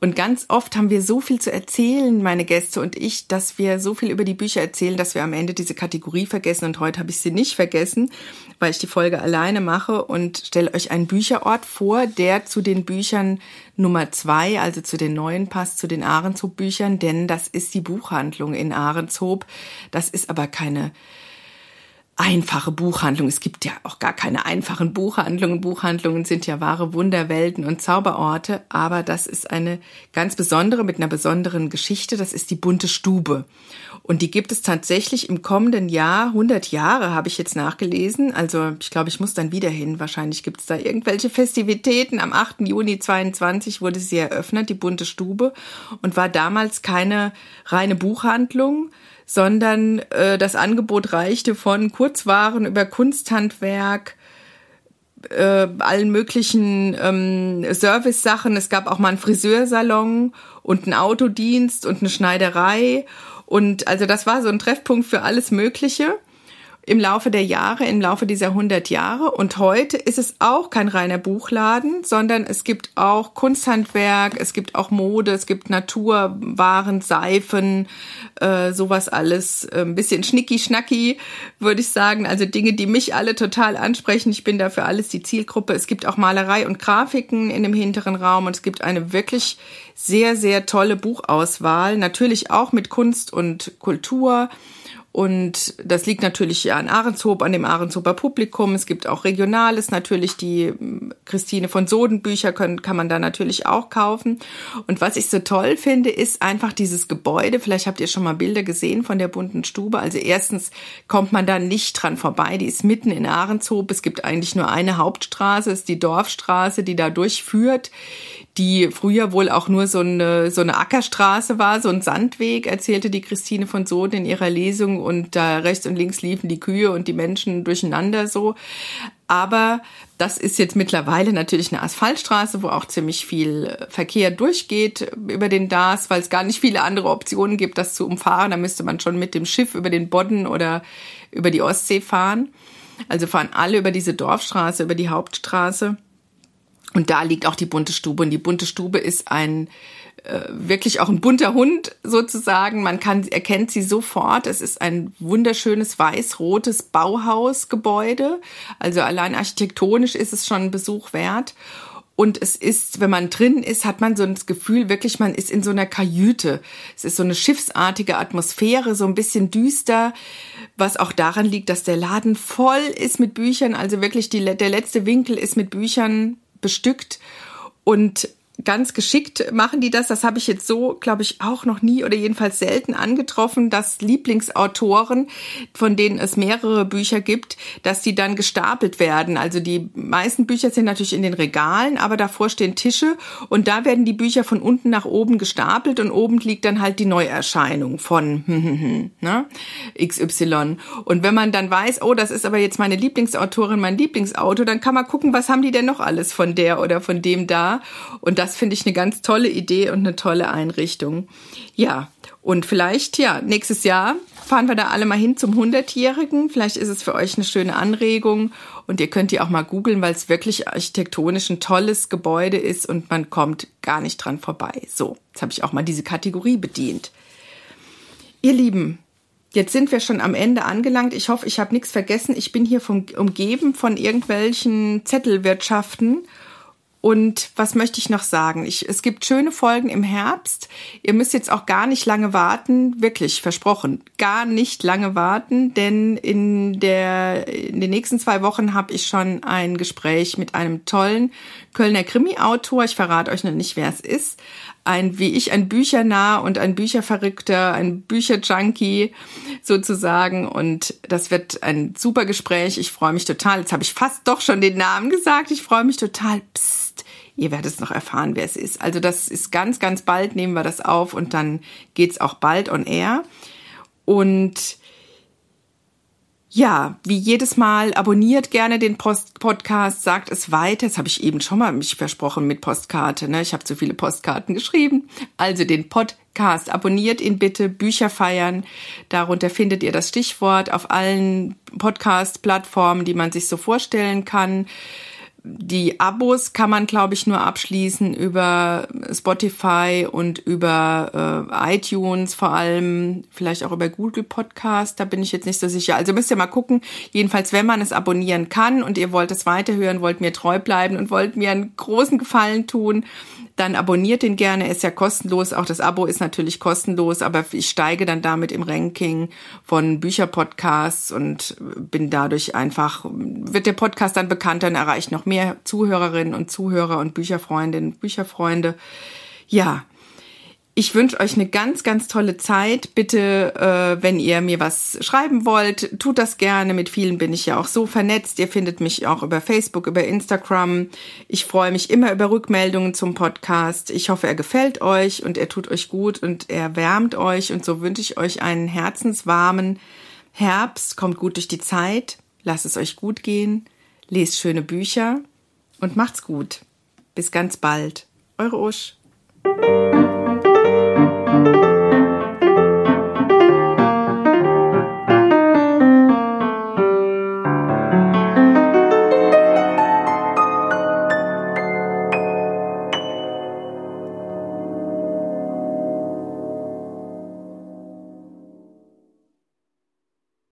Und ganz oft haben wir so viel zu erzählen, meine Gäste und ich, dass wir so viel über die Bücher erzählen, dass wir am Ende diese Kategorie vergessen. Und heute habe ich sie nicht vergessen, weil ich die Folge alleine mache und stelle euch einen Bücherort vor, der zu den Büchern Nummer zwei, also zu den neuen passt, zu den Ahrenshoop-Büchern, denn das ist die Buchhandlung in Ahrenshoop. Das ist aber keine einfache Buchhandlung. Es gibt ja auch gar keine einfachen Buchhandlungen. Buchhandlungen sind ja wahre Wunderwelten und Zauberorte, aber das ist eine ganz besondere mit einer besonderen Geschichte. Das ist die bunte Stube. Und die gibt es tatsächlich im kommenden Jahr, 100 Jahre habe ich jetzt nachgelesen. Also ich glaube, ich muss dann wieder hin. Wahrscheinlich gibt es da irgendwelche Festivitäten. Am 8. Juni 22 wurde sie eröffnet, die bunte Stube, und war damals keine reine Buchhandlung, sondern äh, das Angebot reichte von Kurzwaren über Kunsthandwerk, äh, allen möglichen ähm, Service-Sachen. Es gab auch mal einen Friseursalon und einen Autodienst und eine Schneiderei. Und also das war so ein Treffpunkt für alles Mögliche im Laufe der Jahre, im Laufe dieser 100 Jahre. Und heute ist es auch kein reiner Buchladen, sondern es gibt auch Kunsthandwerk, es gibt auch Mode, es gibt Naturwaren, Seifen, äh, sowas alles. Äh, ein bisschen schnicki-schnacki, würde ich sagen. Also Dinge, die mich alle total ansprechen. Ich bin dafür alles die Zielgruppe. Es gibt auch Malerei und Grafiken in dem hinteren Raum und es gibt eine wirklich sehr, sehr tolle Buchauswahl. Natürlich auch mit Kunst und Kultur. Und das liegt natürlich an Ahrenshoop, an dem Ahrenshoper Publikum. Es gibt auch Regionales, natürlich die Christine von Soden Bücher können, kann man da natürlich auch kaufen. Und was ich so toll finde, ist einfach dieses Gebäude. Vielleicht habt ihr schon mal Bilder gesehen von der bunten Stube. Also erstens kommt man da nicht dran vorbei. Die ist mitten in Ahrenshoop. Es gibt eigentlich nur eine Hauptstraße, ist die Dorfstraße, die da durchführt die früher wohl auch nur so eine, so eine Ackerstraße war, so ein Sandweg, erzählte die Christine von Sohn in ihrer Lesung und da rechts und links liefen die Kühe und die Menschen durcheinander so. Aber das ist jetzt mittlerweile natürlich eine Asphaltstraße, wo auch ziemlich viel Verkehr durchgeht über den Dars, weil es gar nicht viele andere Optionen gibt, das zu umfahren. Da müsste man schon mit dem Schiff über den Bodden oder über die Ostsee fahren. Also fahren alle über diese Dorfstraße, über die Hauptstraße. Und da liegt auch die bunte Stube. Und die bunte Stube ist ein äh, wirklich auch ein bunter Hund sozusagen. Man kann, erkennt sie sofort. Es ist ein wunderschönes weiß-rotes Bauhausgebäude. Also allein architektonisch ist es schon Besuch wert. Und es ist, wenn man drin ist, hat man so das Gefühl, wirklich, man ist in so einer Kajüte. Es ist so eine schiffsartige Atmosphäre, so ein bisschen düster, was auch daran liegt, dass der Laden voll ist mit Büchern. Also wirklich die, der letzte Winkel ist mit Büchern bestückt. Und ganz geschickt machen die das. Das habe ich jetzt so, glaube ich, auch noch nie oder jedenfalls selten angetroffen, dass Lieblingsautoren, von denen es mehrere Bücher gibt, dass die dann gestapelt werden. Also die meisten Bücher sind natürlich in den Regalen, aber davor stehen Tische und da werden die Bücher von unten nach oben gestapelt und oben liegt dann halt die Neuerscheinung von ne, XY. Und wenn man dann weiß, oh, das ist aber jetzt meine Lieblingsautorin, mein Lieblingsautor, dann kann man gucken, was haben die denn noch alles von der oder von dem da. Und das das finde ich eine ganz tolle Idee und eine tolle Einrichtung. Ja, und vielleicht, ja, nächstes Jahr fahren wir da alle mal hin zum 100-Jährigen. Vielleicht ist es für euch eine schöne Anregung und ihr könnt die auch mal googeln, weil es wirklich architektonisch ein tolles Gebäude ist und man kommt gar nicht dran vorbei. So, jetzt habe ich auch mal diese Kategorie bedient. Ihr Lieben, Jetzt sind wir schon am Ende angelangt. Ich hoffe, ich habe nichts vergessen. Ich bin hier vom, umgeben von irgendwelchen Zettelwirtschaften und was möchte ich noch sagen? Ich, es gibt schöne Folgen im Herbst. Ihr müsst jetzt auch gar nicht lange warten, wirklich versprochen, gar nicht lange warten, denn in, der, in den nächsten zwei Wochen habe ich schon ein Gespräch mit einem tollen Kölner Krimi-Autor. Ich verrate euch noch nicht, wer es ist. Ein, wie ich, ein Büchernah und ein Bücherverrückter, ein Bücherjunkie sozusagen. Und das wird ein super Gespräch. Ich freue mich total. Jetzt habe ich fast doch schon den Namen gesagt. Ich freue mich total. Psst Ihr werdet es noch erfahren, wer es ist. Also das ist ganz, ganz bald, nehmen wir das auf und dann geht's auch bald on air. Und ja, wie jedes Mal, abonniert gerne den Post Podcast, sagt es weiter. Das habe ich eben schon mal mich versprochen mit Postkarte. Ne? Ich habe zu viele Postkarten geschrieben. Also den Podcast, abonniert ihn bitte, Bücher feiern. Darunter findet ihr das Stichwort auf allen Podcast-Plattformen, die man sich so vorstellen kann die Abos kann man, glaube ich, nur abschließen über Spotify und über äh, iTunes, vor allem vielleicht auch über Google Podcast. Da bin ich jetzt nicht so sicher. Also müsst ihr mal gucken. Jedenfalls, wenn man es abonnieren kann und ihr wollt es weiterhören, wollt mir treu bleiben und wollt mir einen großen Gefallen tun, dann abonniert den gerne, ist ja kostenlos. Auch das Abo ist natürlich kostenlos, aber ich steige dann damit im Ranking von Bücherpodcasts und bin dadurch einfach, wird der Podcast dann bekannter und erreicht noch mehr Zuhörerinnen und Zuhörer und Bücherfreundinnen, Bücherfreunde. Ja, ich wünsche euch eine ganz, ganz tolle Zeit. Bitte, äh, wenn ihr mir was schreiben wollt, tut das gerne. Mit vielen bin ich ja auch so vernetzt. Ihr findet mich auch über Facebook, über Instagram. Ich freue mich immer über Rückmeldungen zum Podcast. Ich hoffe, er gefällt euch und er tut euch gut und er wärmt euch. Und so wünsche ich euch einen herzenswarmen Herbst. Kommt gut durch die Zeit. Lasst es euch gut gehen. Lest schöne Bücher und macht's gut. Bis ganz bald. Eure Usch. Thank you.